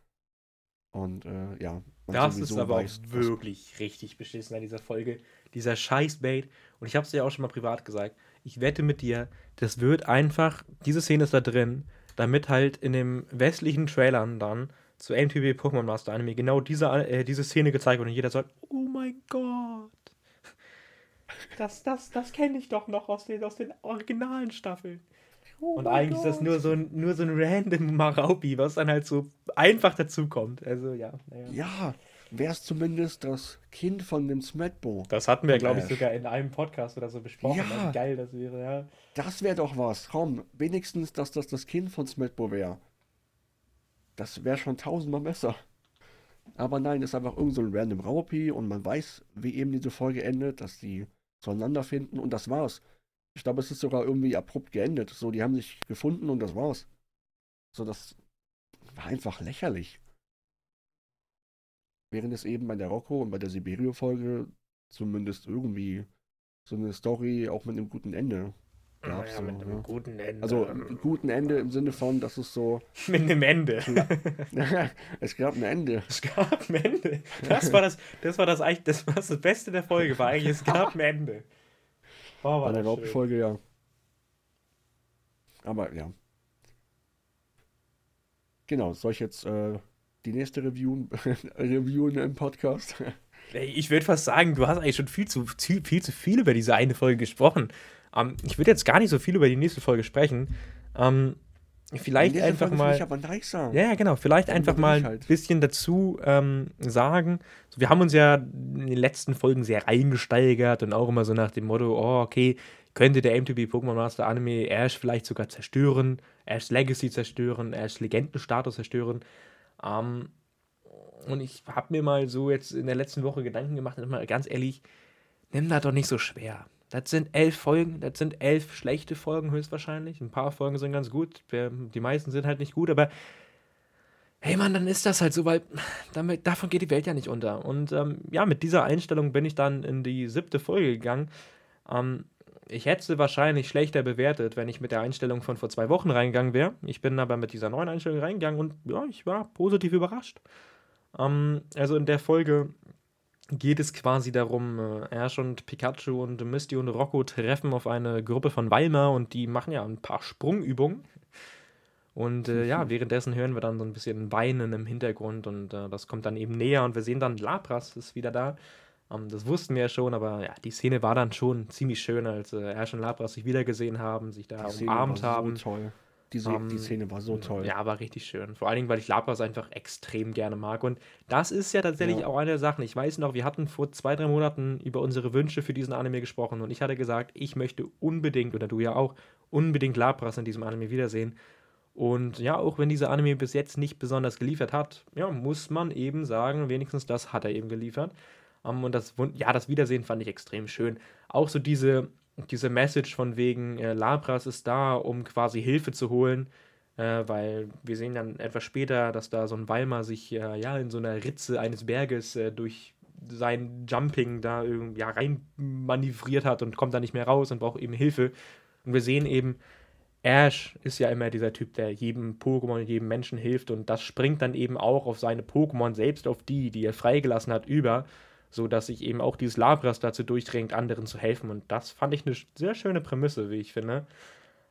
Und äh, ja. Das ist aber weiß, auch wirklich richtig beschissen an dieser Folge. Dieser Scheiß-Bait. Und ich habe es dir auch schon mal privat gesagt. Ich wette mit dir, das wird einfach, diese Szene ist da drin, damit halt in den westlichen Trailern dann zu MTV Pokémon Master Anime genau diese, äh, diese Szene gezeigt wird und jeder sagt, oh mein Gott. Das, das, das kenne ich doch noch aus den, aus den originalen Staffeln. Oh und eigentlich Gott. ist das nur so ein, nur so ein random Maraupi, was dann halt so einfach dazukommt. Also ja. Naja. Ja, wäre es zumindest das Kind von dem Smetbo. Das hatten wir, glaube ich, sogar in einem Podcast oder so besprochen. Ja, wie geil das wäre, ja. Das wäre doch was. Komm, wenigstens, dass das das Kind von Smetbo wäre. Das wäre schon tausendmal besser. Aber nein, ist einfach irgend so ein random Raupi und man weiß, wie eben diese Folge endet, dass die zueinander finden und das war's. Ich glaube, es ist sogar irgendwie abrupt geendet. So, die haben sich gefunden und das war's. So, das war einfach lächerlich. Während es eben bei der Rocco und bei der Siberio-Folge zumindest irgendwie so eine Story auch mit einem guten Ende gab. Ja, so, mit einem guten Ende. Also guten Ende im Sinne von, dass es so. mit einem Ende. es gab ein Ende. Es gab ein Ende. Das war das, das war das eigentlich, das war das Beste der Folge, war eigentlich, es gab ein Ende. Oh, Bei der Hauptfolge, ja. Aber ja. Genau, soll ich jetzt äh, die nächste Review reviewen im Podcast? Ich würde fast sagen, du hast eigentlich schon viel zu, viel, viel zu viel über diese eine Folge gesprochen. Ähm, ich würde jetzt gar nicht so viel über die nächste Folge sprechen. Ähm, vielleicht einfach Folge mal. aber nice. Ja, ja, genau. Vielleicht Dann einfach mal halt. ein bisschen dazu ähm, sagen. So, wir haben uns ja in den letzten Folgen sehr reingesteigert und auch immer so nach dem Motto: Oh, okay, könnte der MTB Pokémon Master Anime Ash vielleicht sogar zerstören, Ash Legacy zerstören, Ash Legendenstatus zerstören. Ähm, und ich habe mir mal so jetzt in der letzten Woche Gedanken gemacht und mal ganz ehrlich, nimm das doch nicht so schwer. Das sind elf Folgen, das sind elf schlechte Folgen höchstwahrscheinlich. Ein paar Folgen sind ganz gut, die meisten sind halt nicht gut, aber hey Mann, dann ist das halt so, weil damit, davon geht die Welt ja nicht unter. Und ähm, ja, mit dieser Einstellung bin ich dann in die siebte Folge gegangen. Ähm, ich hätte sie wahrscheinlich schlechter bewertet, wenn ich mit der Einstellung von vor zwei Wochen reingegangen wäre. Ich bin aber mit dieser neuen Einstellung reingegangen und ja, ich war positiv überrascht. Ähm, also in der Folge geht es quasi darum, äh, Ash und Pikachu und Misty und Rocco treffen auf eine Gruppe von Weimar und die machen ja ein paar Sprungübungen. Und äh, ja, währenddessen hören wir dann so ein bisschen Weinen im Hintergrund und äh, das kommt dann eben näher und wir sehen dann, Lapras ist wieder da. Ähm, das wussten wir ja schon, aber ja, die Szene war dann schon ziemlich schön, als äh, Ash und Lapras sich wiedergesehen haben, sich da umarmt haben. So toll. Diese, um, die ähm, Szene war so toll. Ja, war richtig schön. Vor allen Dingen, weil ich Labras einfach extrem gerne mag. Und das ist ja tatsächlich ja. auch eine der Sachen. Ich weiß noch, wir hatten vor zwei, drei Monaten über unsere Wünsche für diesen Anime gesprochen. Und ich hatte gesagt, ich möchte unbedingt, oder du ja auch, unbedingt Labras in diesem Anime wiedersehen. Und ja, auch wenn dieser Anime bis jetzt nicht besonders geliefert hat, ja, muss man eben sagen, wenigstens das hat er eben geliefert. Um, und das, ja, das Wiedersehen fand ich extrem schön. Auch so diese diese Message von wegen, äh, Labras ist da, um quasi Hilfe zu holen, äh, weil wir sehen dann etwas später, dass da so ein Weimar sich äh, ja in so einer Ritze eines Berges äh, durch sein Jumping da irgendwie ja, rein manövriert hat und kommt da nicht mehr raus und braucht eben Hilfe. Und wir sehen eben, Ash ist ja immer dieser Typ, der jedem Pokémon, jedem Menschen hilft und das springt dann eben auch auf seine Pokémon, selbst auf die, die er freigelassen hat, über so dass sich eben auch dieses Labras dazu durchdrängt, anderen zu helfen. Und das fand ich eine sehr schöne Prämisse, wie ich finde.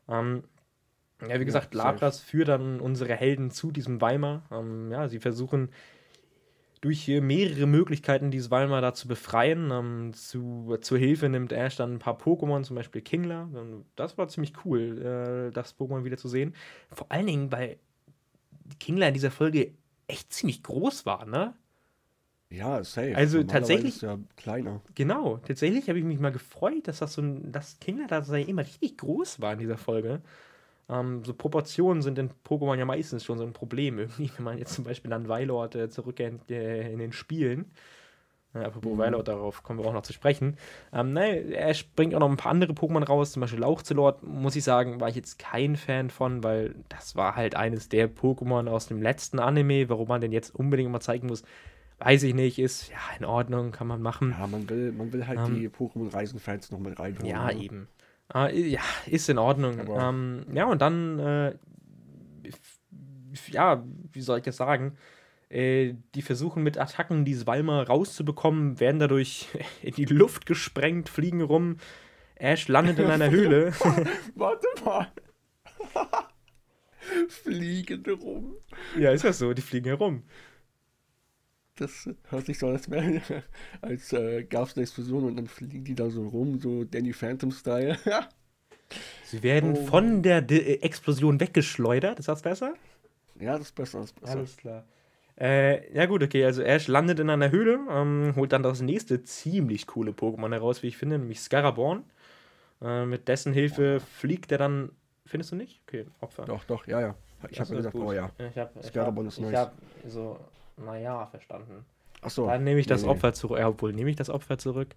Ähm, ja, wie gesagt, ja, Labras führt dann unsere Helden zu diesem Weimar. Ähm, ja, sie versuchen durch mehrere Möglichkeiten dieses Weimar da zu befreien. Ähm, zu, zur Hilfe nimmt Ash dann ein paar Pokémon, zum Beispiel Kingler. Das war ziemlich cool, äh, das Pokémon wieder zu sehen. Vor allen Dingen, weil Kingler in dieser Folge echt ziemlich groß war, ne? Ja, safe. Also tatsächlich. Ist ja kleiner. Genau, tatsächlich habe ich mich mal gefreut, dass das so ein, dass Kinder da immer richtig groß war in dieser Folge. Ähm, so Proportionen sind in Pokémon ja meistens schon so ein Problem irgendwie, wenn man jetzt zum Beispiel an Weilord äh, zurückgeht äh, in den Spielen. Äh, apropos mhm. Weilord, darauf kommen wir auch noch zu sprechen. Ähm, ne, er bringt auch noch ein paar andere Pokémon raus, zum Beispiel Lauchzelord, muss ich sagen, war ich jetzt kein Fan von, weil das war halt eines der Pokémon aus dem letzten Anime, warum man den jetzt unbedingt mal zeigen muss weiß ich nicht, ist ja in Ordnung, kann man machen. Ja, man will, man will halt ähm, die Pokémon-Reisen-Fans noch mit reinholen. Ja, ne? eben. Ah, ja, ist in Ordnung. Ähm, ja, und dann, äh, ja, wie soll ich das sagen? Äh, die versuchen mit Attacken die Walmer rauszubekommen, werden dadurch in die Luft gesprengt, fliegen rum. Ash landet in einer Höhle. Warte mal. fliegen rum. Ja, ist das so, die fliegen herum. Das hört sich so an, als, als äh, gab es eine Explosion und dann fliegen die da so rum, so Danny Phantom-Style. Sie werden oh. von der De äh, Explosion weggeschleudert, ist das besser? Ja, das ist besser, das ist besser. Alles klar. Äh, ja gut, okay, also Ash landet in einer Höhle, ähm, holt dann das nächste ziemlich coole Pokémon heraus, wie ich finde, nämlich Scaraborn. Äh, mit dessen Hilfe fliegt er dann, findest du nicht? Okay, Opfer. Doch, doch, ja, ja. Ich habe gesagt, oh ja. Ich hab, Scaraborn ist nice. Ich habe so naja, verstanden. Achso. Dann nehme ich das nee, Opfer zurück. Ja, obwohl, nehme ich das Opfer zurück?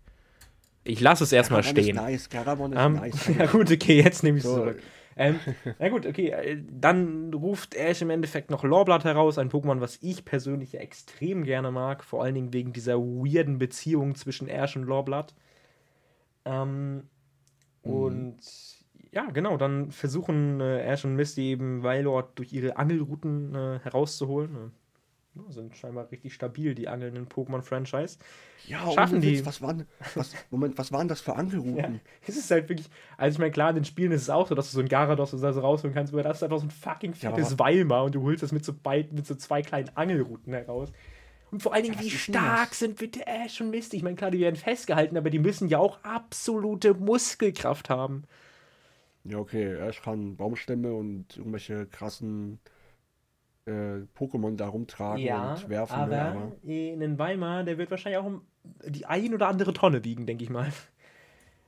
Ich lasse es erstmal stehen. Ist nice. Garabon ist um, nice. Ja gut, okay, jetzt nehme ich es so. zurück. Ähm, na gut, okay, äh, dann ruft Ash im Endeffekt noch Lorblatt heraus, ein Pokémon, was ich persönlich ja extrem gerne mag, vor allen Dingen wegen dieser weirden Beziehung zwischen Ash und Lorblatt. Ähm, mhm. Und ja, genau, dann versuchen äh, Ash und Misty eben Weilord durch ihre Angelrouten äh, herauszuholen sind scheinbar richtig stabil, die angelnden Pokémon-Franchise. Ja, schaffen die. Was waren, was, Moment, was waren das für Angelrouten? ja, es ist halt wirklich, also ich meine, klar, in den Spielen ist es auch so, dass du so ein Garados oder so rausholen kannst, aber das ist einfach so ein fucking fettes ja, Weimar und du holst das mit so, beid, mit so zwei kleinen Angelrouten heraus. Und vor allen Dingen, ja, wie stark sind bitte Ash und Misty. Ich meine, klar, die werden festgehalten, aber die müssen ja auch absolute Muskelkraft haben. Ja, okay, Ash kann Baumstämme und irgendwelche krassen äh, Pokémon da rumtragen ja, und werfen. Aber, will, aber in den Weimar, der wird wahrscheinlich auch um die ein oder andere Tonne wiegen, denke ich mal.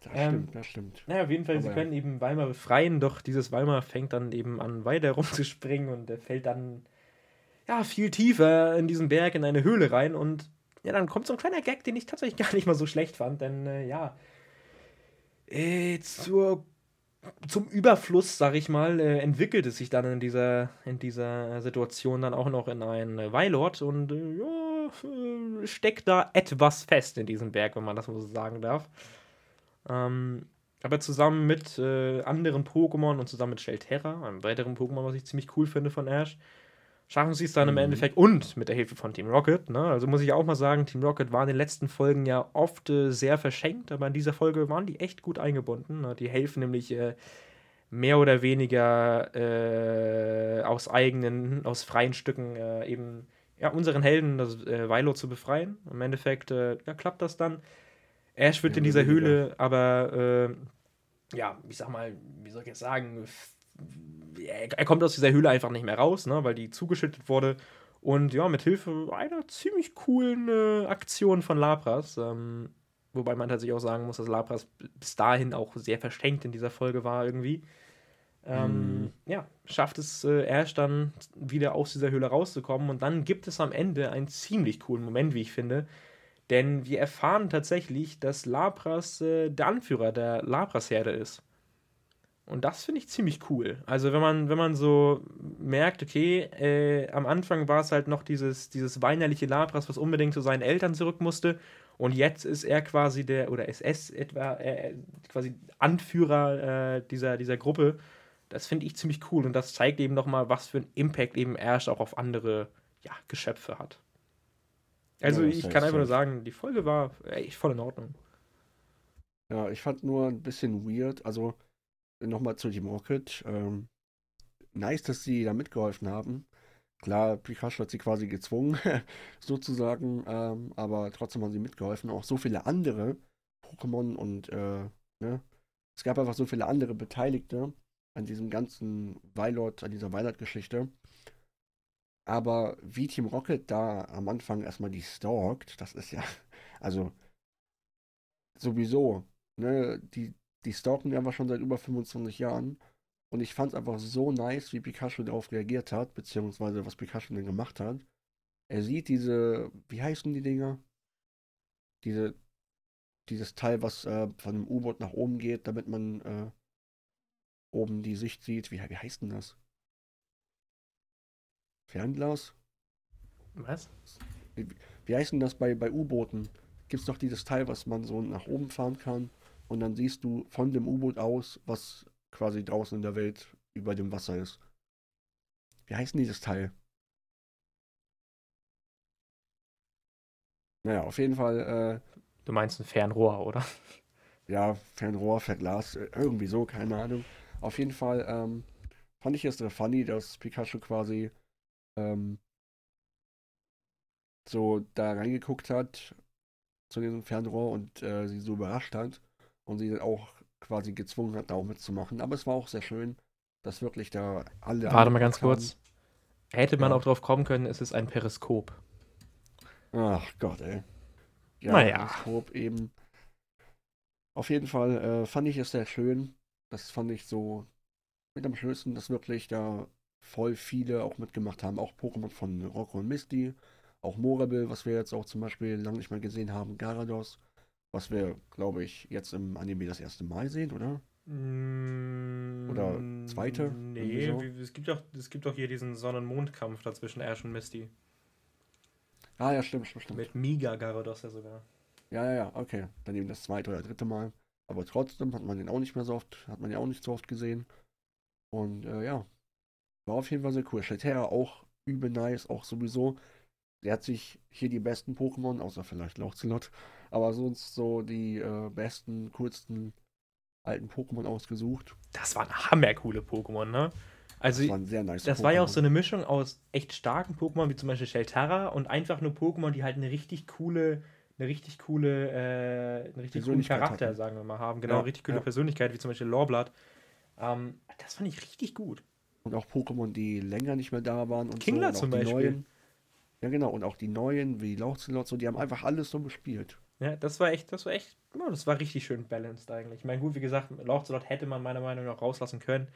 Das ähm, stimmt, das stimmt. Naja, auf jeden Fall, aber sie können eben Weimar befreien, doch dieses Weimar fängt dann eben an, weiter rumzuspringen und er fällt dann ja viel tiefer in diesen Berg in eine Höhle rein und ja, dann kommt so ein kleiner Gag, den ich tatsächlich gar nicht mal so schlecht fand, denn äh, ja, äh, zur zum Überfluss, sag ich mal, äh, entwickelt es sich dann in dieser, in dieser Situation dann auch noch in ein äh, Weilord und äh, ja, äh, steckt da etwas fest in diesem Berg, wenn man das so sagen darf. Ähm, aber zusammen mit äh, anderen Pokémon und zusammen mit Shelterra, einem weiteren Pokémon, was ich ziemlich cool finde von Ash, schaffen sie es dann mhm. im Endeffekt und mit der Hilfe von Team Rocket. Ne? Also muss ich auch mal sagen, Team Rocket war in den letzten Folgen ja oft äh, sehr verschenkt, aber in dieser Folge waren die echt gut eingebunden. Ne? Die helfen nämlich äh, mehr oder weniger äh, aus eigenen, aus freien Stücken äh, eben ja, unseren Helden, das äh, Vilo, zu befreien. Im Endeffekt äh, ja, klappt das dann. Ash wird ja, in dieser Höhle, aber ja, ich sag mal, wie soll ich jetzt sagen, er kommt aus dieser Höhle einfach nicht mehr raus, ne, weil die zugeschüttet wurde. Und ja, mit Hilfe einer ziemlich coolen äh, Aktion von Lapras, ähm, wobei man tatsächlich auch sagen muss, dass Lapras bis dahin auch sehr verschenkt in dieser Folge war irgendwie. Ähm, mm. Ja, schafft es äh, erst dann wieder aus dieser Höhle rauszukommen und dann gibt es am Ende einen ziemlich coolen Moment, wie ich finde. Denn wir erfahren tatsächlich, dass Lapras äh, der Anführer der Lapras-Herde ist. Und das finde ich ziemlich cool. Also wenn man, wenn man so merkt, okay, äh, am Anfang war es halt noch dieses, dieses weinerliche Labras, was unbedingt zu seinen Eltern zurück musste. Und jetzt ist er quasi der, oder SS etwa, äh, quasi Anführer äh, dieser, dieser Gruppe. Das finde ich ziemlich cool. Und das zeigt eben nochmal, was für einen Impact eben Ash auch auf andere ja, Geschöpfe hat. Also ja, ich kann einfach nur sagen, die Folge war echt voll in Ordnung. Ja, ich fand nur ein bisschen weird. Also nochmal zu Team Rocket. Ähm, nice, dass sie da mitgeholfen haben. Klar, Pikachu hat sie quasi gezwungen, sozusagen, ähm, aber trotzdem haben sie mitgeholfen. Auch so viele andere Pokémon und äh, ne? es gab einfach so viele andere Beteiligte an diesem ganzen Weilord, an dieser Weilord-Geschichte. Aber wie Team Rocket da am Anfang erstmal die stalkt, das ist ja, also sowieso, ne, die, die stalken einfach schon seit über 25 Jahren. Und ich fand es einfach so nice, wie Pikachu darauf reagiert hat, beziehungsweise was Pikachu denn gemacht hat. Er sieht diese, wie heißen die Dinger? Diese, dieses Teil, was äh, von einem U-Boot nach oben geht, damit man äh, oben die Sicht sieht. Wie, wie heißt denn das? Fernglas? Was? Wie, wie heißt denn das bei, bei U-Booten? Gibt es doch dieses Teil, was man so nach oben fahren kann? Und dann siehst du von dem U-Boot aus, was quasi draußen in der Welt über dem Wasser ist. Wie heißt denn dieses Teil? Naja, auf jeden Fall, äh, Du meinst ein Fernrohr, oder? ja, Fernrohr, Verglas, äh, irgendwie so, keine Ahnung. Auf jeden Fall ähm, fand ich es sehr funny, dass Pikachu quasi ähm, so da reingeguckt hat zu diesem Fernrohr und äh, sie so überrascht hat und sie dann auch quasi gezwungen hat, da auch mitzumachen. Aber es war auch sehr schön, dass wirklich da alle. Warte mal ganz haben. kurz. Hätte man Ja. auch drauf kommen können, es ist ein Periskop. Ach Gott, ey. Ja, Naja. Periskop eben. Auf jeden Fall äh, fand ich es sehr schön. Das fand ich so mit am schönsten, dass wirklich da voll viele auch mitgemacht haben. Auch Pokémon von Rocco und Misty. Auch Morabel, was wir jetzt auch zum Beispiel lange nicht mehr gesehen haben. Garados, was wir, glaube ich, jetzt im Anime das erste Mal sehen, oder? Oder zweite? Mm, Nee, so. wie- es gibt, doch, es gibt doch hier diesen Sonne-Mond-Kampf dazwischen Ash und Misty. Ah, ja, stimmt, stimmt, stimmt. Mit Miga Garados ja sogar. Ja, ja, ja, okay. Dann eben das zweite oder dritte Mal. Aber trotzdem hat man den auch nicht mehr so oft, hat man ja auch nicht so oft gesehen. Und äh, ja, war auf jeden Fall sehr cool. Shelterra auch übel nice, auch sowieso. Der hat sich hier die besten Pokémon, außer vielleicht Lauchzelot, aber sonst so die äh, besten, coolsten alten Pokémon ausgesucht. Das waren hammercoole Pokémon, ne? Also, Das waren sehr nice das war ja auch so eine Mischung aus echt starken Pokémon, wie zum Beispiel Shelterra, und einfach nur Pokémon, die halt eine richtig coole, eine richtig coole, äh, einen richtig coolen Charakter, hatten. sagen wir mal, haben. Genau, Ja, richtig coole ja. Persönlichkeit, wie zum Beispiel Lorblatt. Ähm, das fand ich richtig gut. Und auch Pokémon, die länger nicht mehr da waren und Kingler so. Und zum Beispiel. neuen. Ja, genau. Und auch die neuen, wie Lauchzelot, so, die haben einfach alles so gespielt. Ja, das war echt, das war echt, ja, das war richtig schön balanced eigentlich. Ich meine, gut, wie gesagt, Lauchzelot hätte man meiner Meinung nach rauslassen können.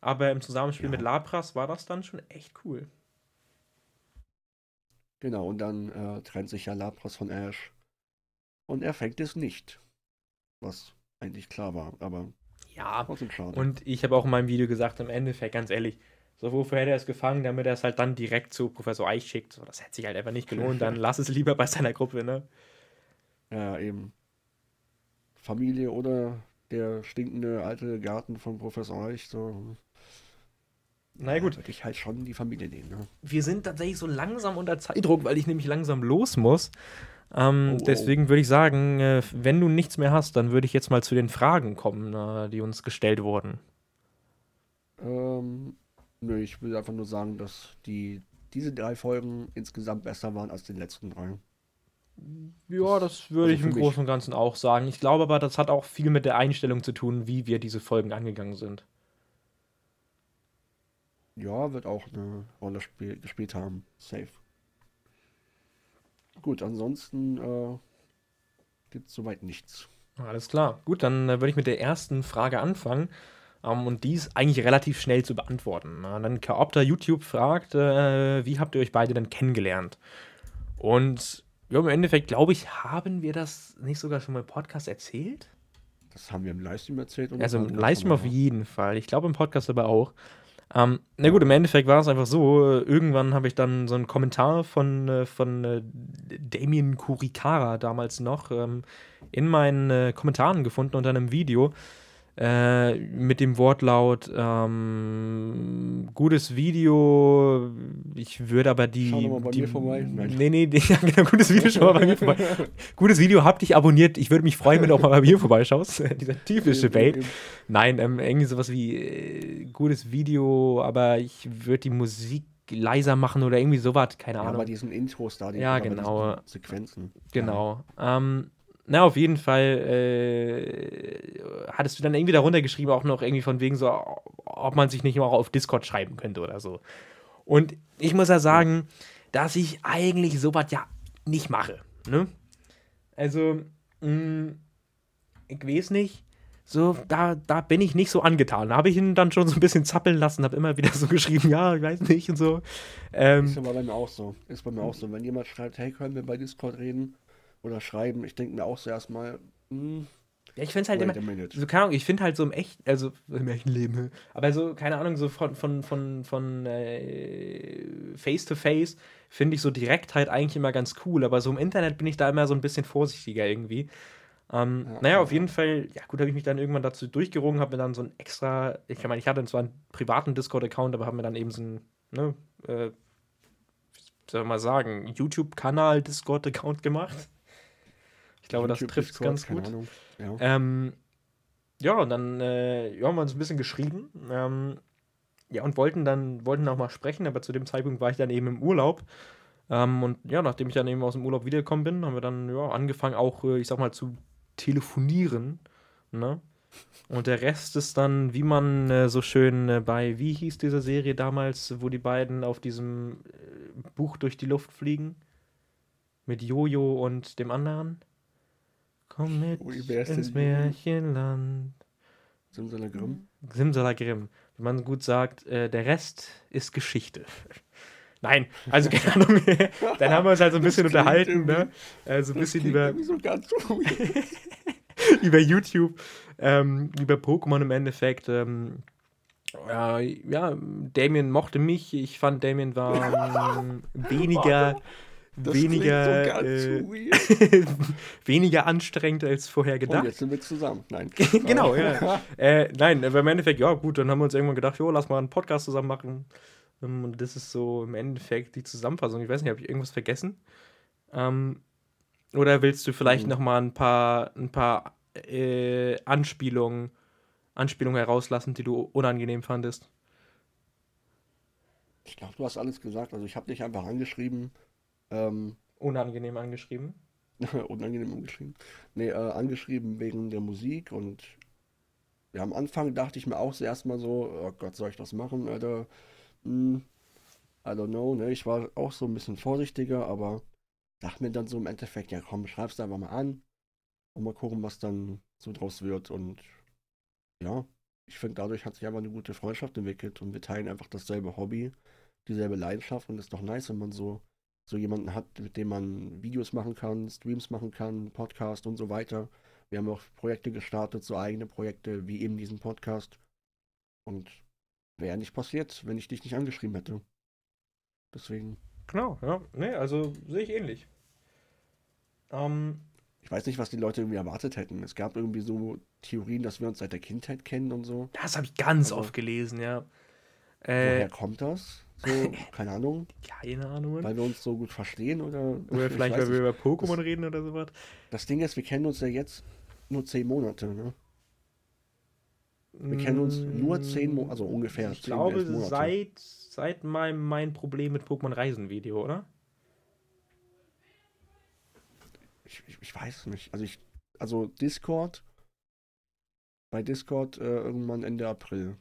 Aber im Zusammenspiel Ja. mit Lapras war das dann schon echt cool. Genau, und dann äh, trennt sich ja Lapras von Ash. Und er fängt es nicht. Was eigentlich klar war, aber Ja, trotzdem schade. und ich habe auch in meinem Video gesagt, im Endeffekt, ganz ehrlich, so wofür hätte er es gefangen, damit er es halt dann direkt zu Professor Eich schickt. So, das hätte sich halt einfach nicht gelohnt. Dann lass es lieber bei seiner Gruppe, ne? Ja, eben. Familie oder der stinkende alte Garten von Professor Eich, so. Na ja, gut. Würde ich halt schon die Familie nehmen, ne? wir sind tatsächlich so langsam unter Zeitdruck, weil ich nämlich langsam los muss. Ähm, Oh, oh. deswegen würde ich sagen, äh, wenn du nichts mehr hast, dann würde ich jetzt mal zu den Fragen kommen, äh, die uns gestellt wurden. Ähm, nö, ich will einfach nur sagen, dass die, diese drei Folgen insgesamt besser waren als die letzten drei. Ja, das würde Also ich im. Großen und Ganzen auch sagen. Ich glaube aber, das hat auch viel mit der Einstellung zu tun, wie wir diese Folgen angegangen sind. Ja, wird auch eine Rolle spiel gespielt haben. Safe. Gut, ansonsten äh, gibt es soweit nichts. Alles klar. Gut, dann äh, würde ich mit der ersten Frage anfangen. Ähm, und die ist eigentlich relativ schnell zu beantworten. Na, dann Chaopter YouTube fragt, äh, wie habt ihr euch beide denn kennengelernt? Und ja, im Endeffekt, glaube ich, haben wir das nicht sogar schon mal im Podcast erzählt? Das haben wir im Livestream erzählt. und Also im Livestream auf jeden Fall. Ich glaube im Podcast aber auch. Ähm, na gut, im Endeffekt war es einfach so, äh, irgendwann habe ich dann so einen Kommentar von, äh, von äh, Damien Kurikara damals noch ähm, in meinen äh, Kommentaren gefunden unter einem Video äh, mit dem Wortlaut ähm, gutes Video, ich würde aber die... Schau mal bei die mir vorbei. Nein. Nee, nee, die, ja, genau, gutes Video, schau mal bei mir vorbei. Gutes Video, hab dich abonniert. Ich würde mich freuen, wenn du auch mal bei mir vorbeischaust. Dieser typische Bait. Nein, ähm, irgendwie sowas wie äh, gutes Video, aber ich würde die Musik leiser machen oder irgendwie sowas, keine Ja, Ahnung. bei diesen Intros da, die Ja, genau. Sequenzen. genau. Ähm, na, auf jeden Fall äh, hattest du dann irgendwie darunter geschrieben, auch noch irgendwie von wegen so, ob man sich nicht auch auf Discord schreiben könnte oder so. Und ich muss ja sagen, dass ich eigentlich sowas ja nicht mache. Ne? Also, mh, ich weiß nicht. So, da, da bin ich nicht so angetan. Da habe ich ihn dann schon so ein bisschen zappeln lassen, habe immer wieder so geschrieben, ja, ich weiß nicht und so. Ähm, Ist aber bei mir auch so. Ist bei mir auch so. Wenn jemand schreibt, hey, können wir bei Discord reden oder schreiben, ich denke mir auch so erstmal, hm, ja, ich finde es halt immer, so keine Ahnung, ich finde halt so im echt, also im echten Leben, aber so, keine Ahnung, so von, von, von, von äh, Face to Face finde ich so Direktheit eigentlich immer ganz cool, aber so im Internet bin ich da immer so ein bisschen vorsichtiger irgendwie. Ähm, Ja, naja, ja, auf jeden ja. Fall, ja gut, habe ich mich dann irgendwann dazu durchgerungen, habe mir dann so ein extra, ich meine, ich hatte zwar einen privaten Discord-Account, aber habe mir dann eben so einen, ne, äh, soll man mal sagen, YouTube-Kanal, Discord-Account gemacht. Ich glaube, das YouTube, trifft es ganz gut. Ja. Ähm, ja, und dann äh, ja, haben wir uns ein bisschen geschrieben. Ähm, ja, und wollten dann wollten auch mal sprechen, aber zu dem Zeitpunkt war ich dann eben im Urlaub. Ähm, und ja, nachdem ich dann eben aus dem Urlaub wiedergekommen bin, haben wir dann ja, angefangen, auch, äh, ich sag mal, zu telefonieren. Ne? Und der Rest ist dann, wie man äh, so schön äh, bei, wie hieß diese Serie damals, wo die beiden auf diesem äh, Buch durch die Luft fliegen? Mit Jojo und dem anderen? Komm mit Ui, ins? Märchenland. Simsalagrim. Simsalagrim. Wie man gut sagt, äh, der Rest ist Geschichte. Nein, also keine Ahnung. Dann haben wir uns halt so ein bisschen unterhalten, ne? Äh, so ein bisschen über, so über YouTube, ähm, über Pokémon im Endeffekt. Ähm, ja, ja, Damien mochte mich. Ich fand, Damien war ähm, weniger, Das weniger, so ganz äh, weniger anstrengend als vorher Und gedacht. jetzt sind wir zusammen. Nein. genau, ja. Äh, nein, aber im Endeffekt, ja, gut, dann haben wir uns irgendwann gedacht, jo, lass mal einen Podcast zusammen machen. Ähm, Und das ist so im Endeffekt die Zusammenfassung. Ich weiß nicht, habe ich irgendwas vergessen? Ähm, oder willst du vielleicht Mhm. noch mal ein paar, ein paar äh, Anspielungen, Anspielungen herauslassen, die du unangenehm fandest? Ich glaube, du hast alles gesagt. Also ich habe dich einfach angeschrieben. Ähm, Unangenehm angeschrieben? unangenehm angeschrieben. Nee, äh, angeschrieben wegen der Musik und ja, am Anfang dachte ich mir auch zuerst mal so, oh Gott, soll ich das machen, Alter? Hm, I don't know, ne? Ich war auch so ein bisschen vorsichtiger, aber dachte mir dann so im Endeffekt, ja komm, schreib's einfach mal an und mal gucken, was dann so draus wird. Und ja, ich finde, dadurch hat sich einfach eine gute Freundschaft entwickelt und wir teilen einfach dasselbe Hobby, dieselbe Leidenschaft und ist doch nice, wenn man so so jemanden hat, mit dem man Videos machen kann, Streams machen kann, Podcast und so weiter. Wir haben auch Projekte gestartet, so eigene Projekte, wie eben diesen Podcast. Und wäre nicht passiert, wenn ich dich nicht angeschrieben hätte. Deswegen, Genau, ja. Nee, also sehe ich ähnlich. Ähm, ich weiß nicht, was die Leute irgendwie erwartet hätten. Es gab irgendwie so Theorien, dass wir uns seit der Kindheit kennen und so. das habe ich ganz Also- oft gelesen, ja. Woher Äh, kommt das? So, keine Ahnung. keine Ahnung. Weil wir uns so gut verstehen oder. Oder Ich vielleicht, weil wir über Pokémon reden oder sowas. Das Ding ist, wir kennen uns ja jetzt nur zehn Monate, ne? Wir kennen uns nur zehn Mo- also ungefähr Ich 10, glaube, 11 Monate. seit, seit meinem mein Problem mit Pokémon Reisen Video, oder? Ich, ich, ich weiß nicht. Also ich, also Discord, bei Discord äh, irgendwann Ende April.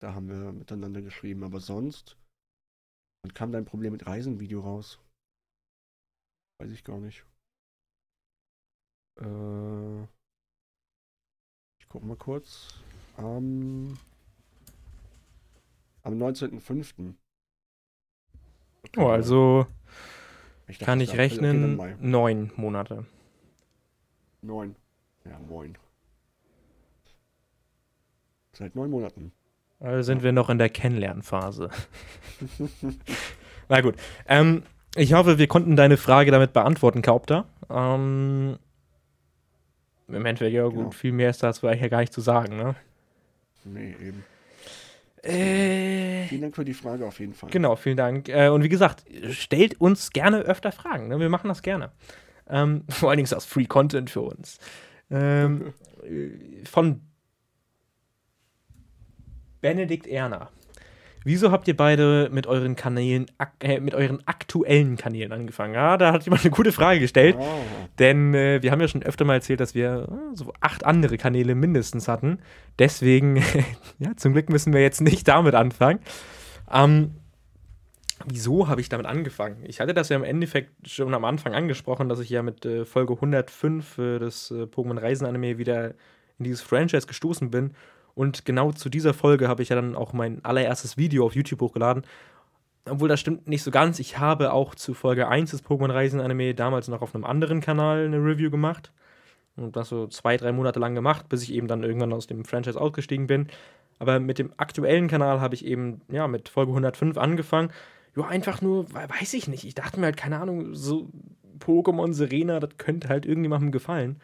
Da haben wir miteinander geschrieben, aber sonst. Wann kam dein Problem mit Reisen-Video raus? Weiß ich gar nicht. Äh, ich guck mal kurz. Am, am 19.05. Oh, also Ich dachte, kann ich. Okay, rechnen, neun Monate. Neun. Ja, moin. Seit neun Monaten. Also sind wir noch in der Kennenlernphase. Na gut. Ähm, ich hoffe, wir konnten deine Frage damit beantworten, Kaupter. Ähm, Im Endeffekt, ja gut, Genau. viel mehr ist dazu eigentlich ja gar nicht zu sagen, ne? Nee, eben. Äh, Vielen Dank für die Frage auf jeden Fall. Genau, vielen Dank. Äh, und wie gesagt, stellt uns gerne öfter Fragen. Ne? Wir machen das gerne. Ähm, vor allen Dingen ist das Free Content für uns. Ähm, äh, von Benedikt Erner. Wieso habt ihr beide mit euren Kanälen, äh, mit euren aktuellen Kanälen angefangen? Ja, da hat jemand eine gute Frage gestellt. Ah, Denn äh, wir haben ja schon öfter mal erzählt, dass wir äh, so acht andere Kanäle mindestens hatten. Deswegen, ja, zum Glück müssen wir jetzt nicht damit anfangen. Ähm, wieso habe ich damit angefangen? Ich hatte das ja im Endeffekt schon am Anfang angesprochen, dass ich ja mit äh, Folge 105 äh, des äh, Pokémon Reisen Anime wieder in dieses Franchise gestoßen bin. Und genau zu dieser Folge habe ich ja dann auch mein allererstes Video auf YouTube hochgeladen. Obwohl das stimmt nicht so ganz. Ich habe auch zu Folge 1 des Pokémon Reisen Anime damals noch auf einem anderen Kanal eine Review gemacht. Und das so zwei, drei Monate lang gemacht, bis ich eben dann irgendwann aus dem Franchise ausgestiegen bin. Aber mit dem aktuellen Kanal habe ich eben, ja, mit Folge 105 angefangen. Ja, einfach nur, we- weiß ich nicht. Ich dachte mir halt, keine Ahnung, so Pokémon Serena, das könnte halt irgendjemandem gefallen.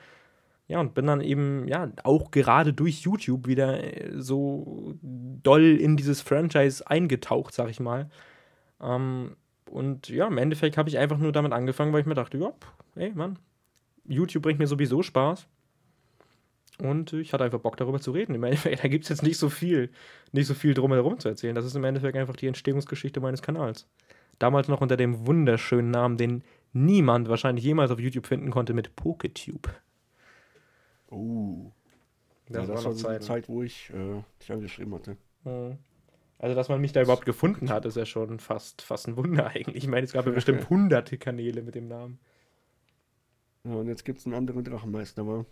Ja, und bin dann eben, ja, auch gerade durch YouTube wieder äh, so doll in dieses Franchise eingetaucht, sag ich mal. Ähm, und ja, im Endeffekt habe ich einfach nur damit angefangen, weil ich mir dachte, ja, ey, Mann, YouTube bringt mir sowieso Spaß. Und ich hatte einfach Bock darüber zu reden. Im Endeffekt, da gibt es jetzt nicht so viel, nicht so viel drumherum zu erzählen. Das ist im Endeffekt einfach die Entstehungsgeschichte meines Kanals. Damals noch unter dem wunderschönen Namen, den niemand wahrscheinlich jemals auf YouTube finden konnte, mit PokeTube. Oh. Das, ja, das war so eine Zeit, wo ich äh, dich angeschrieben hatte. Mhm. Also, dass man mich da überhaupt gefunden hat, ist ja schon fast, fast ein Wunder eigentlich. Ich meine, es gab ja bestimmt hunderte Kanäle mit dem Namen. Ja, und jetzt gibt es einen anderen Drachenmeister, aber.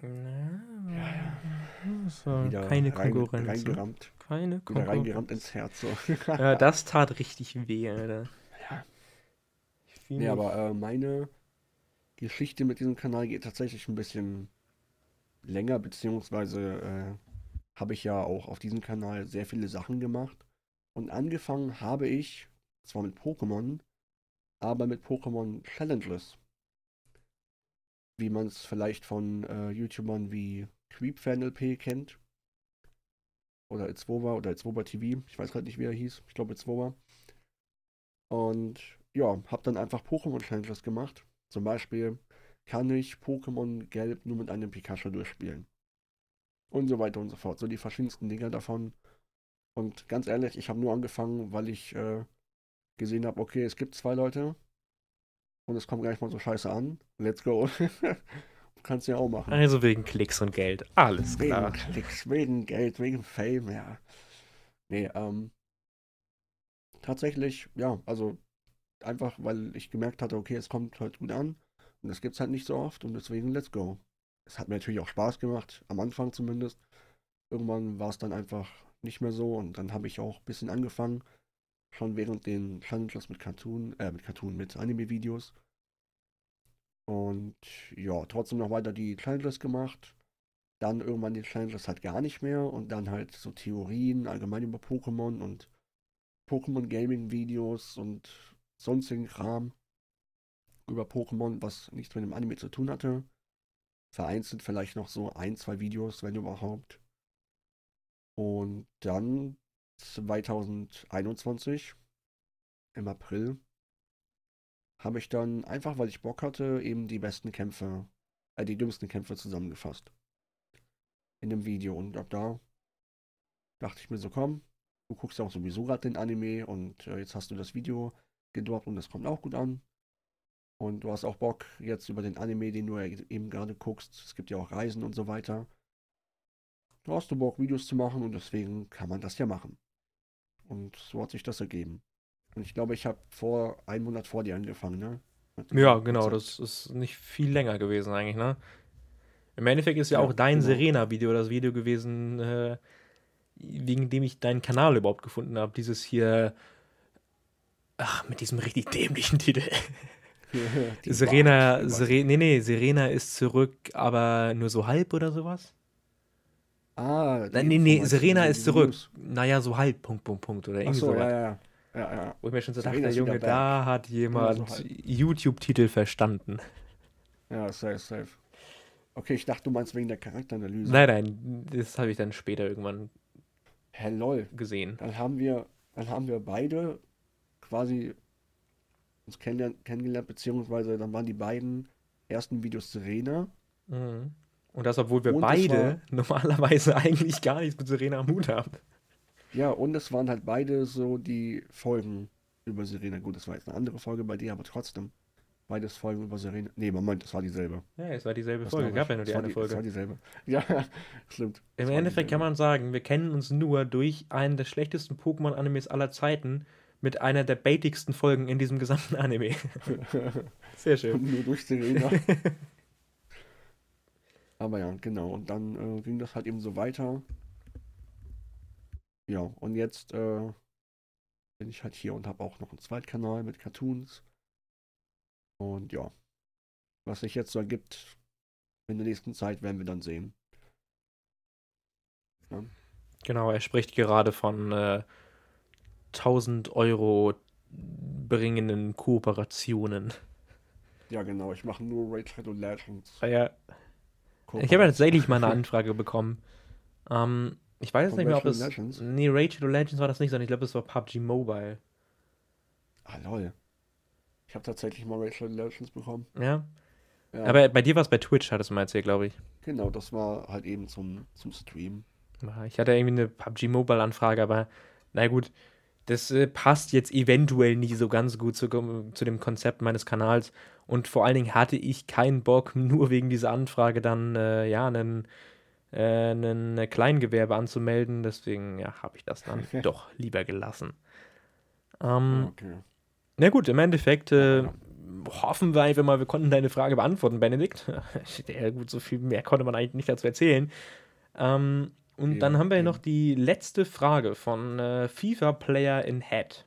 Na, ja, So, keine Konkurrenz. Rein, reingerammt. Keine Konkurrenz. Wieder reingerammt ins Herz. So. ja, das tat richtig weh, Alter. Ja. Nee, aber äh, meine Geschichte mit diesem Kanal geht tatsächlich ein bisschen länger, beziehungsweise äh, habe ich ja auch auf diesem Kanal sehr viele Sachen gemacht. Und angefangen habe ich, zwar mit Pokémon, aber mit Pokémon Challenges. Wie man es vielleicht von äh, YouTubern wie CreepFanLP kennt. Oder Itzwoba oder Itzwoba TV. Ich weiß gerade nicht, wie er hieß. Ich glaube Itzwoba. Und ja, habe dann einfach Pokémon Challenges gemacht. Zum Beispiel kann ich Pokémon Gelb nur mit einem Pikachu durchspielen. Und so weiter und so fort. So die verschiedensten Dinge davon. Und ganz ehrlich, ich habe nur angefangen, weil ich äh, gesehen habe, okay, es gibt zwei Leute und es kommt gar nicht mal so scheiße an. Let's go. Kannst du ja auch machen. Also wegen Klicks und Geld. Alles klar. Wegen Klicks, wegen Geld, wegen Fame, ja. Nee, ähm. Tatsächlich, ja, also einfach, weil ich gemerkt hatte, okay, es kommt halt gut an. Und das gibt's halt nicht so oft und deswegen let's go. Es hat mir natürlich auch Spaß gemacht, am Anfang zumindest. Irgendwann war es dann einfach nicht mehr so und dann habe ich auch ein bisschen angefangen, schon während den Challenges mit Cartoon, äh, mit Cartoon, mit Anime-Videos. Und ja, trotzdem noch weiter die Challenges gemacht. Dann irgendwann die Challenges halt gar nicht mehr und dann halt so Theorien allgemein über Pokémon und Pokémon Gaming Videos und sonstigen Kram über Pokémon, was nichts mit dem Anime zu tun hatte. Vereinzelt vielleicht noch so ein, zwei Videos, wenn überhaupt. Und dann 2021, im April, habe ich dann einfach, weil ich Bock hatte, eben die besten Kämpfe, äh, die dümmsten Kämpfe zusammengefasst. In dem Video. Und ab da dachte ich mir so, komm, du guckst ja auch sowieso gerade den Anime und äh, jetzt hast du das Video gedroppt und das kommt auch gut an. Und du hast auch Bock jetzt über den Anime, den du ja eben gerade guckst. Es gibt ja auch Reisen und so weiter. Du hast du Bock, Videos zu machen und deswegen kann man das ja machen. Und so hat sich das ergeben. Und ich glaube, ich habe vor einem Monat vor dir angefangen, ne? Ja, genau, das ist nicht viel länger gewesen eigentlich, ne? Im Endeffekt ist ja, ja auch dein genau. Serena-Video das Video gewesen, äh, wegen dem ich deinen Kanal überhaupt gefunden habe. Dieses hier, ach, mit diesem richtig dämlichen Titel. Serena, Serena, nee, nee, Serena ist zurück, aber nur so halb oder sowas? Ah, Nein, nee, nee, Serena ist zurück. News. Naja, so halb, Punkt, Punkt, Punkt. Oder irgendwie so, ja, ja. Ja, ja. Wo ich mir schon so dachte, Junge, da hat jemand so YouTube-Titel verstanden. Ja, safe, safe. Okay, ich dachte, du meinst wegen der Charakteranalyse. Nein, nein, das habe ich dann später irgendwann Hä, lol. gesehen. Dann haben wir, dann haben wir beide quasi uns kennengelernt, beziehungsweise dann waren die beiden ersten Videos Serena. Mhm. Und das, obwohl wir und beide war, normalerweise eigentlich gar nichts mit Serena am Hut haben. Ja, und es waren halt beide so die Folgen über Serena. Gut, das war jetzt eine andere Folge bei dir, aber trotzdem. Beides Folgen über Serena. Nee, Moment, das war dieselbe. Ja, es war dieselbe das Folge. Es gab ja nur die eine die, Folge. Es war dieselbe. Ja, stimmt. Im Endeffekt kann man sagen, wir kennen uns nur durch einen der schlechtesten Pokémon-Animes aller Zeiten mit einer der baitigsten Folgen in diesem gesamten Anime. Sehr schön. Und nur durch Serena. Aber ja, genau. Und dann äh, ging das halt eben so weiter. Ja, und jetzt äh, bin ich halt hier und habe auch noch einen Zweitkanal mit Cartoons. Und ja, was sich jetzt so ergibt in der nächsten Zeit, werden wir dann sehen. Ja. Genau, er spricht gerade von äh, 1000 Euro gewinnbringenden Kooperationen. Ja, genau. Ich mache nur Raid Shadow Legends. Ah, ja. Ich habe ja tatsächlich mal eine Anfrage bekommen. Ähm, ich weiß Von nicht mehr, ob es. Legends? Nee, Raid Shadow Legends war das nicht, sondern ich glaube, es war PUBG Mobile. Ah, lol. Ich habe tatsächlich mal Raid Shadow Legends bekommen. Ja. Ja, Aber bei dir war es bei Twitch, hattest du mal erzählt, glaube ich. genau, das war halt eben zum, zum Stream. Ja, Ich hatte irgendwie eine PUBG Mobile-Anfrage, aber na gut, das äh, passt jetzt eventuell nicht so ganz gut zu, zu dem Konzept meines Kanals. Und vor allen Dingen hatte ich keinen Bock, nur wegen dieser Anfrage dann äh, ja einen, äh, einen Kleingewerbe anzumelden. Deswegen ja, habe ich das dann doch lieber gelassen. Ähm, Okay. na gut, im Endeffekt äh, Ja. hoffen wir einfach mal, wir konnten deine Frage beantworten, Benedikt. ja, gut, so viel mehr konnte man eigentlich nicht dazu erzählen. Ähm, und Ja, dann haben wir eben. noch die letzte Frage von äh, FIFA Player in Head.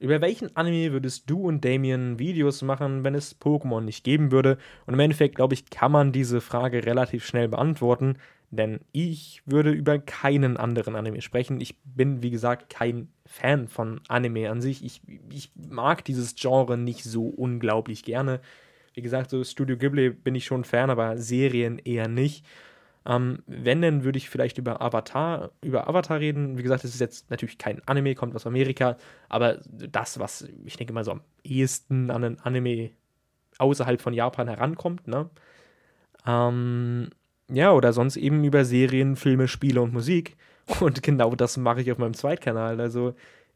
Über welchen Anime würdest du und Damien Videos machen, wenn es Pokémon nicht geben würde? Und im Endeffekt, glaube ich, kann man diese Frage relativ schnell beantworten, denn ich würde über keinen anderen Anime sprechen. Ich bin, wie gesagt, kein Fan von Anime an sich. Ich, ich mag dieses Genre nicht so unglaublich gerne. Wie gesagt, so Studio Ghibli bin ich schon Fan, aber Serien eher nicht. Ähm, wenn, dann würde ich vielleicht über Avatar, über Avatar reden. Wie gesagt, es ist jetzt natürlich kein Anime, kommt aus Amerika, aber das, was ich denke mal so am ehesten an ein Anime außerhalb von Japan herankommt, ne? Ähm, ja, oder sonst eben über Serien, Filme, Spiele und Musik. Und genau das mache ich auf meinem Zweitkanal. Also,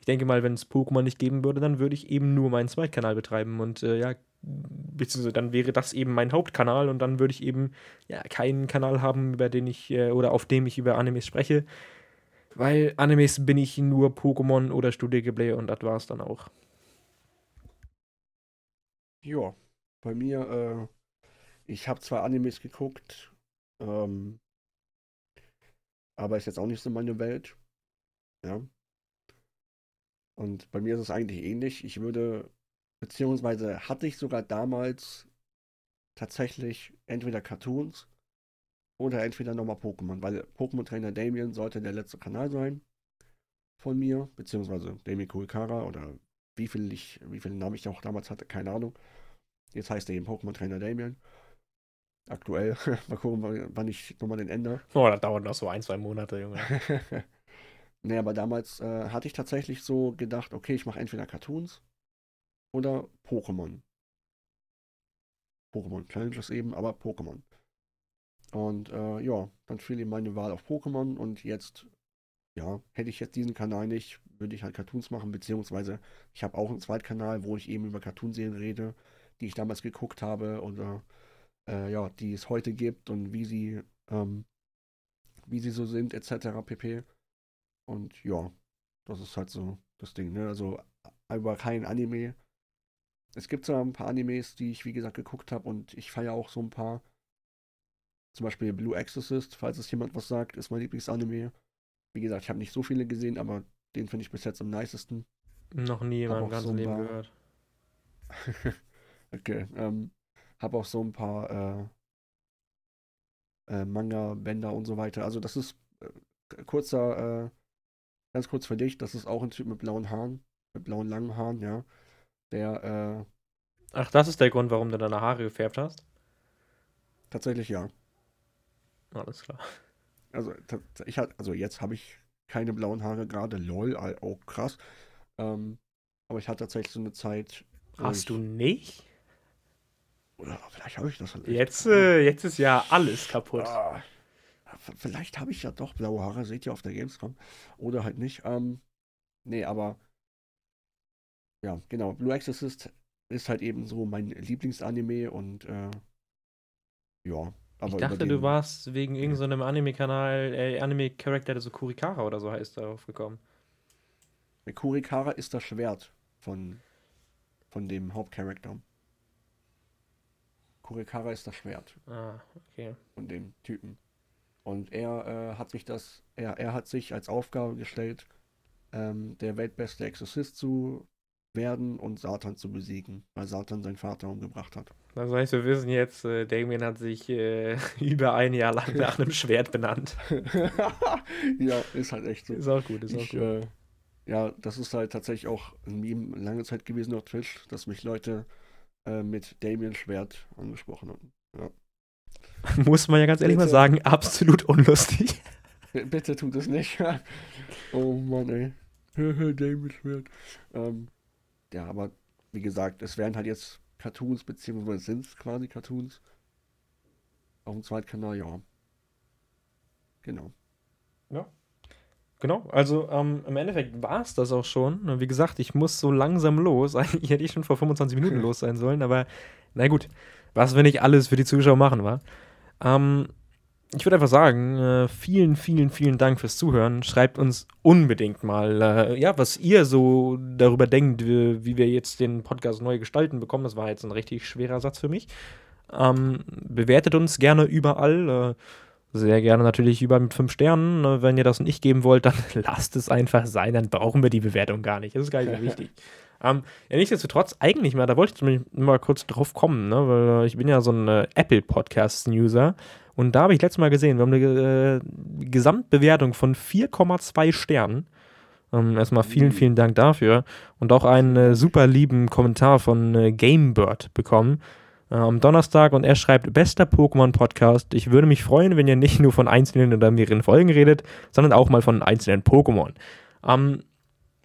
denke mal, wenn es Pokémon nicht geben würde, dann würde ich eben nur meinen Zweitkanal betreiben. Und äh, ja, beziehungsweise dann wäre das eben mein Hauptkanal und dann würde ich eben ja keinen Kanal haben, über den ich äh, oder auf dem ich über Animes spreche. Weil Animes bin ich nur Pokémon oder Studio Ghibli und das war es dann auch. Ja, bei mir, äh, ich habe zwar Animes geguckt, ähm, aber ist jetzt auch nicht so meine Welt. Ja. Und bei mir ist es eigentlich ähnlich. Ich würde, beziehungsweise hatte ich sogar damals tatsächlich entweder Cartoons oder entweder nochmal Pokémon, weil Pokémon Trainer Damien sollte der letzte Kanal sein von mir, beziehungsweise Damien Kurikara oder wie viel ich, wie viele Namen ich auch damals hatte, keine Ahnung. Jetzt heißt er eben Pokémon Trainer Damien. Aktuell. Mal gucken, wann wann ich nochmal den ändere. Oh, das dauert noch so ein, zwei Monate, Junge. nee, aber damals äh, hatte ich tatsächlich so gedacht, okay, ich mache entweder Cartoons oder Pokémon. Pokémon Challenges eben, aber Pokémon. Und äh, ja, dann fiel eben meine Wahl auf Pokémon und jetzt, ja, hätte ich jetzt diesen Kanal nicht, würde ich halt Cartoons machen, beziehungsweise ich habe auch einen Zweitkanal, wo ich eben über Cartoonserien rede, die ich damals geguckt habe oder äh, ja, die es heute gibt und wie sie, ähm, wie sie so sind, etc. pp. Und ja, das ist halt so das Ding, ne? Also über kein Anime. Es gibt zwar ein paar Animes, die ich wie gesagt geguckt habe und ich feiere auch so ein paar. Zum Beispiel Blue Exorcist, falls es jemand was sagt, ist mein Lieblingsanime. Wie gesagt, ich habe nicht so viele gesehen, aber den finde ich bis jetzt am nicesten. Noch nie in meinem ganzen so Leben paar- gehört. okay, ähm, habe auch so ein paar äh, äh, Manga, Bänder und so weiter. Also das ist äh, kurzer, äh, ganz kurz für dich, das ist auch ein Typ mit blauen Haaren, mit blauen langen Haaren, ja. Der äh, Ach, das ist der Grund, warum du deine Haare gefärbt hast? tatsächlich ja. Alles klar. Also ich hatte, also jetzt habe ich keine blauen Haare gerade, lol, all- oh krass. Ähm, aber ich hatte tatsächlich so eine Zeit. Hast ich, du nicht? Oder vielleicht habe ich das halt echt. Jetzt, äh, jetzt ist ja alles kaputt. Ah, vielleicht habe ich ja doch blaue Haare, seht ihr auf der Gamescom. Oder halt nicht. Ähm, nee, aber ja, genau. Blue Exorcist ist halt eben so mein Lieblingsanime und äh, ja. Aber ich dachte, den, du warst wegen irgendeinem Anime-Kanal, äh, Anime-Charakter, der so Kurikara oder so heißt, darauf gekommen. Kurikara ist das Schwert von, von dem Hauptcharakter. Kurikara ist das Schwert Ah, okay. von dem Typen. Und er äh, hat sich das, er, er hat sich als Aufgabe gestellt, ähm, der weltbeste Exorzist zu werden und Satan zu besiegen, weil Satan seinen Vater umgebracht hat. Das heißt, wir wissen jetzt, äh, Damien hat sich äh, über ein Jahr lang nach einem Schwert benannt. ja, ist halt echt so. Ist auch gut, ist auch Ich, gut. äh, Ja, das ist halt tatsächlich auch ein Meme lange Zeit gewesen auf Twitch, dass mich Leute äh, mit Damien Schwert angesprochen haben. Ja. Muss man ja ganz ehrlich Bitte. mal sagen, absolut unlustig. Bitte tut es nicht. oh Mann, ey. Damien Schwert. Ähm, ja, aber wie gesagt, es werden halt jetzt Cartoons, beziehungsweise sind es quasi Cartoons. Auf dem Zweitkanal, ja. Genau. Genau, also ähm, im Endeffekt war es das auch schon. Wie gesagt, ich muss so langsam los. Eigentlich hätte ich schon vor 25 Minuten los sein sollen, aber na gut, was wir nicht alles für die Zuschauer machen, wa? Ähm, ich würde einfach sagen, äh, vielen, vielen, vielen Dank fürs Zuhören. Schreibt uns unbedingt mal, äh, ja, was ihr so darüber denkt, wie, wie wir jetzt den Podcast neu gestalten bekommen. Das war jetzt ein richtig schwerer Satz für mich. Ähm, bewertet uns gerne überall. Äh, sehr gerne natürlich über mit fünf Sternen. Ne, Wenn ihr das nicht geben wollt, dann lasst es einfach sein, dann brauchen wir die Bewertung gar nicht. Das ist gar nicht so wichtig. Ähm, ja, nichtsdestotrotz, eigentlich mal, da wollte ich zumindest mal kurz drauf kommen, ne? weil äh, ich bin ja so ein äh, Apple-Podcast-User und da habe ich letztes Mal gesehen, wir haben eine äh, Gesamtbewertung von 4,2 Sternen. Ähm, erstmal vielen, vielen Dank dafür und auch einen äh, super lieben Kommentar von äh, Gamebird bekommen äh, am Donnerstag und er schreibt, bester Pokémon-Podcast. Ich würde mich freuen, wenn ihr nicht nur von einzelnen oder mehreren Folgen redet, sondern auch mal von einzelnen Pokémon. Ähm,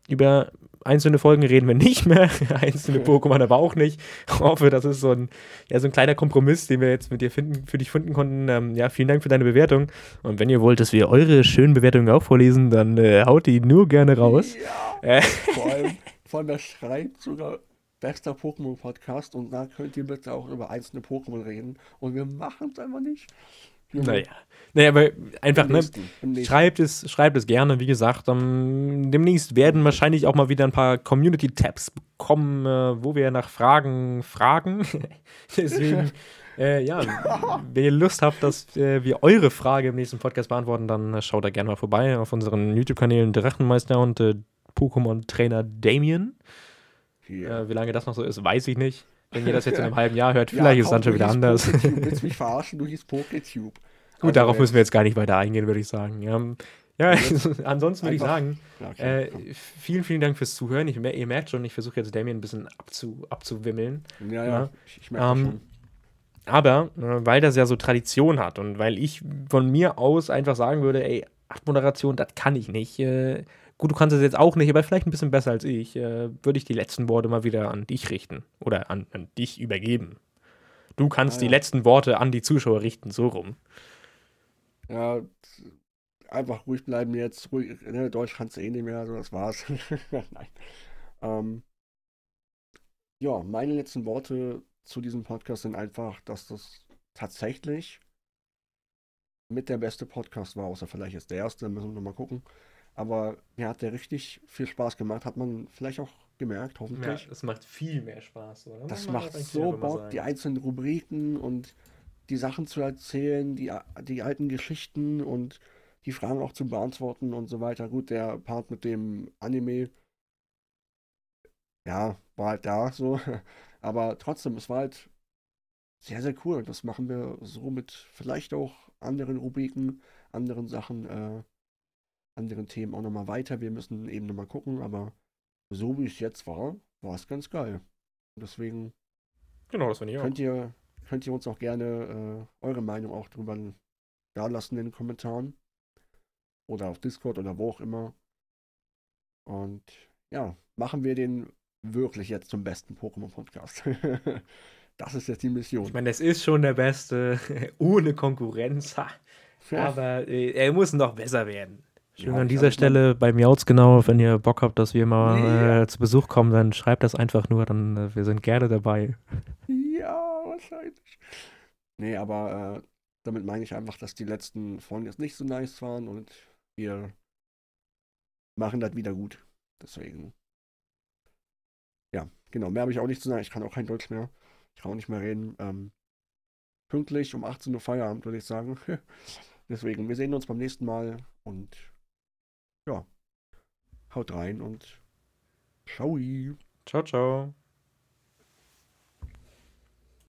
über einzelne Folgen reden wir nicht mehr, einzelne Pokémon aber auch nicht. Ich hoffe, das ist so ein, ja, so ein kleiner Kompromiss, den wir jetzt mit dir finden, für dich finden konnten. Ähm, ja, vielen Dank für deine Bewertung. Und wenn ihr wollt, dass wir eure schönen Bewertungen auch vorlesen, dann äh, haut die nur gerne raus. Ja. Äh, Vor allem, vor allem, er schreibt sogar bester Pokémon-Podcast und da könnt ihr bitte auch über einzelne Pokémon reden. Und wir machen es einfach nicht. Naja. Naja, aber einfach, ne? nächsten, nächsten. Schreibt es, schreibt es gerne, wie gesagt. Ähm, demnächst werden wahrscheinlich auch mal wieder ein paar Community-Tabs kommen, äh, wo wir nach Fragen fragen. Deswegen, äh, ja, wenn ihr Lust habt, dass äh, wir eure Frage im nächsten Podcast beantworten, dann äh, schaut da gerne mal vorbei auf unseren YouTube-Kanälen Drachenmeister und äh, Pokémon-Trainer Damien. Hier. Äh, wie lange das noch so ist, weiß ich nicht. Wenn ihr das jetzt in einem halben Jahr hört, Ja, vielleicht ist es dann schon du wieder anders. PokéTube. Willst du mich verarschen? Du hieß PokéTube. Gut, Also, darauf müssen wir jetzt gar nicht weiter eingehen, würde ich sagen. Ja, ja ansonsten würde ich sagen, Ja, okay, Äh, vielen, vielen Dank fürs Zuhören. Ich, ihr merkt schon, ich versuche jetzt Damien ein bisschen abzu, abzuwimmeln. ja, ja, ja. ich, ich merke Ähm, schon. Aber äh, weil das ja so Tradition hat und weil ich von mir aus einfach sagen würde, ey, Abmoderation, das kann ich nicht. Äh, gut, du kannst es jetzt auch nicht, aber vielleicht ein bisschen besser als ich, äh, würde ich die letzten Worte mal wieder an dich richten oder an, an dich übergeben. Du kannst Ah, die ja. letzten Worte an die Zuschauer richten, so rum. Ja, einfach ruhig bleiben jetzt. Ruhig, ne, Deutsch kannst du eh nicht mehr, also das war's. Nein. Ähm, ja, meine letzten Worte zu diesem Podcast sind einfach, dass das tatsächlich mit der beste Podcast war, außer vielleicht jetzt der erste, müssen wir nochmal gucken. Aber mir hat der richtig viel Spaß gemacht, hat man vielleicht auch gemerkt, hoffentlich. das macht viel mehr Spaß, oder? Das macht so Bock, die einzelnen Rubriken und die Sachen zu erzählen, die, die alten Geschichten und die Fragen auch zu beantworten und so weiter. Gut, der Part mit dem Anime, ja, war halt da so. Aber trotzdem, es war halt sehr, sehr cool. Das machen wir so mit vielleicht auch anderen Rubriken, anderen Sachen, äh, anderen Themen auch nochmal weiter. Wir müssen eben nochmal gucken, aber so wie es jetzt war, war es ganz geil. Deswegen Genau, das finde ich auch. könnt ihr, könnt ihr uns auch gerne äh, eure Meinung auch drüber da lassen in den Kommentaren. Oder auf Discord oder wo auch immer. Und ja, machen wir den wirklich jetzt zum besten Pokémon-Podcast. das ist jetzt die Mission. Ich meine, es ist schon der Beste, ohne Konkurrenz. Ha. Aber äh, er muss noch besser werden. Schön Ja, an dieser Stelle bei Miauts genau, wenn ihr Bock habt, dass wir mal Ja. äh, zu Besuch kommen, dann schreibt das einfach nur, dann äh, wir sind gerne dabei. Ja, wahrscheinlich. Nee, aber äh, damit meine ich einfach, dass die letzten Folgen jetzt nicht so nice waren und wir machen das wieder gut. Deswegen. Ja, genau. Mehr habe ich auch nicht zu sagen. Ich kann auch kein Deutsch mehr. Ich kann auch nicht mehr reden. Ähm, pünktlich um 18 Uhr Feierabend, würde ich sagen. Deswegen, wir sehen uns beim nächsten Mal und ja, haut rein und ciao. Ciao, ciao.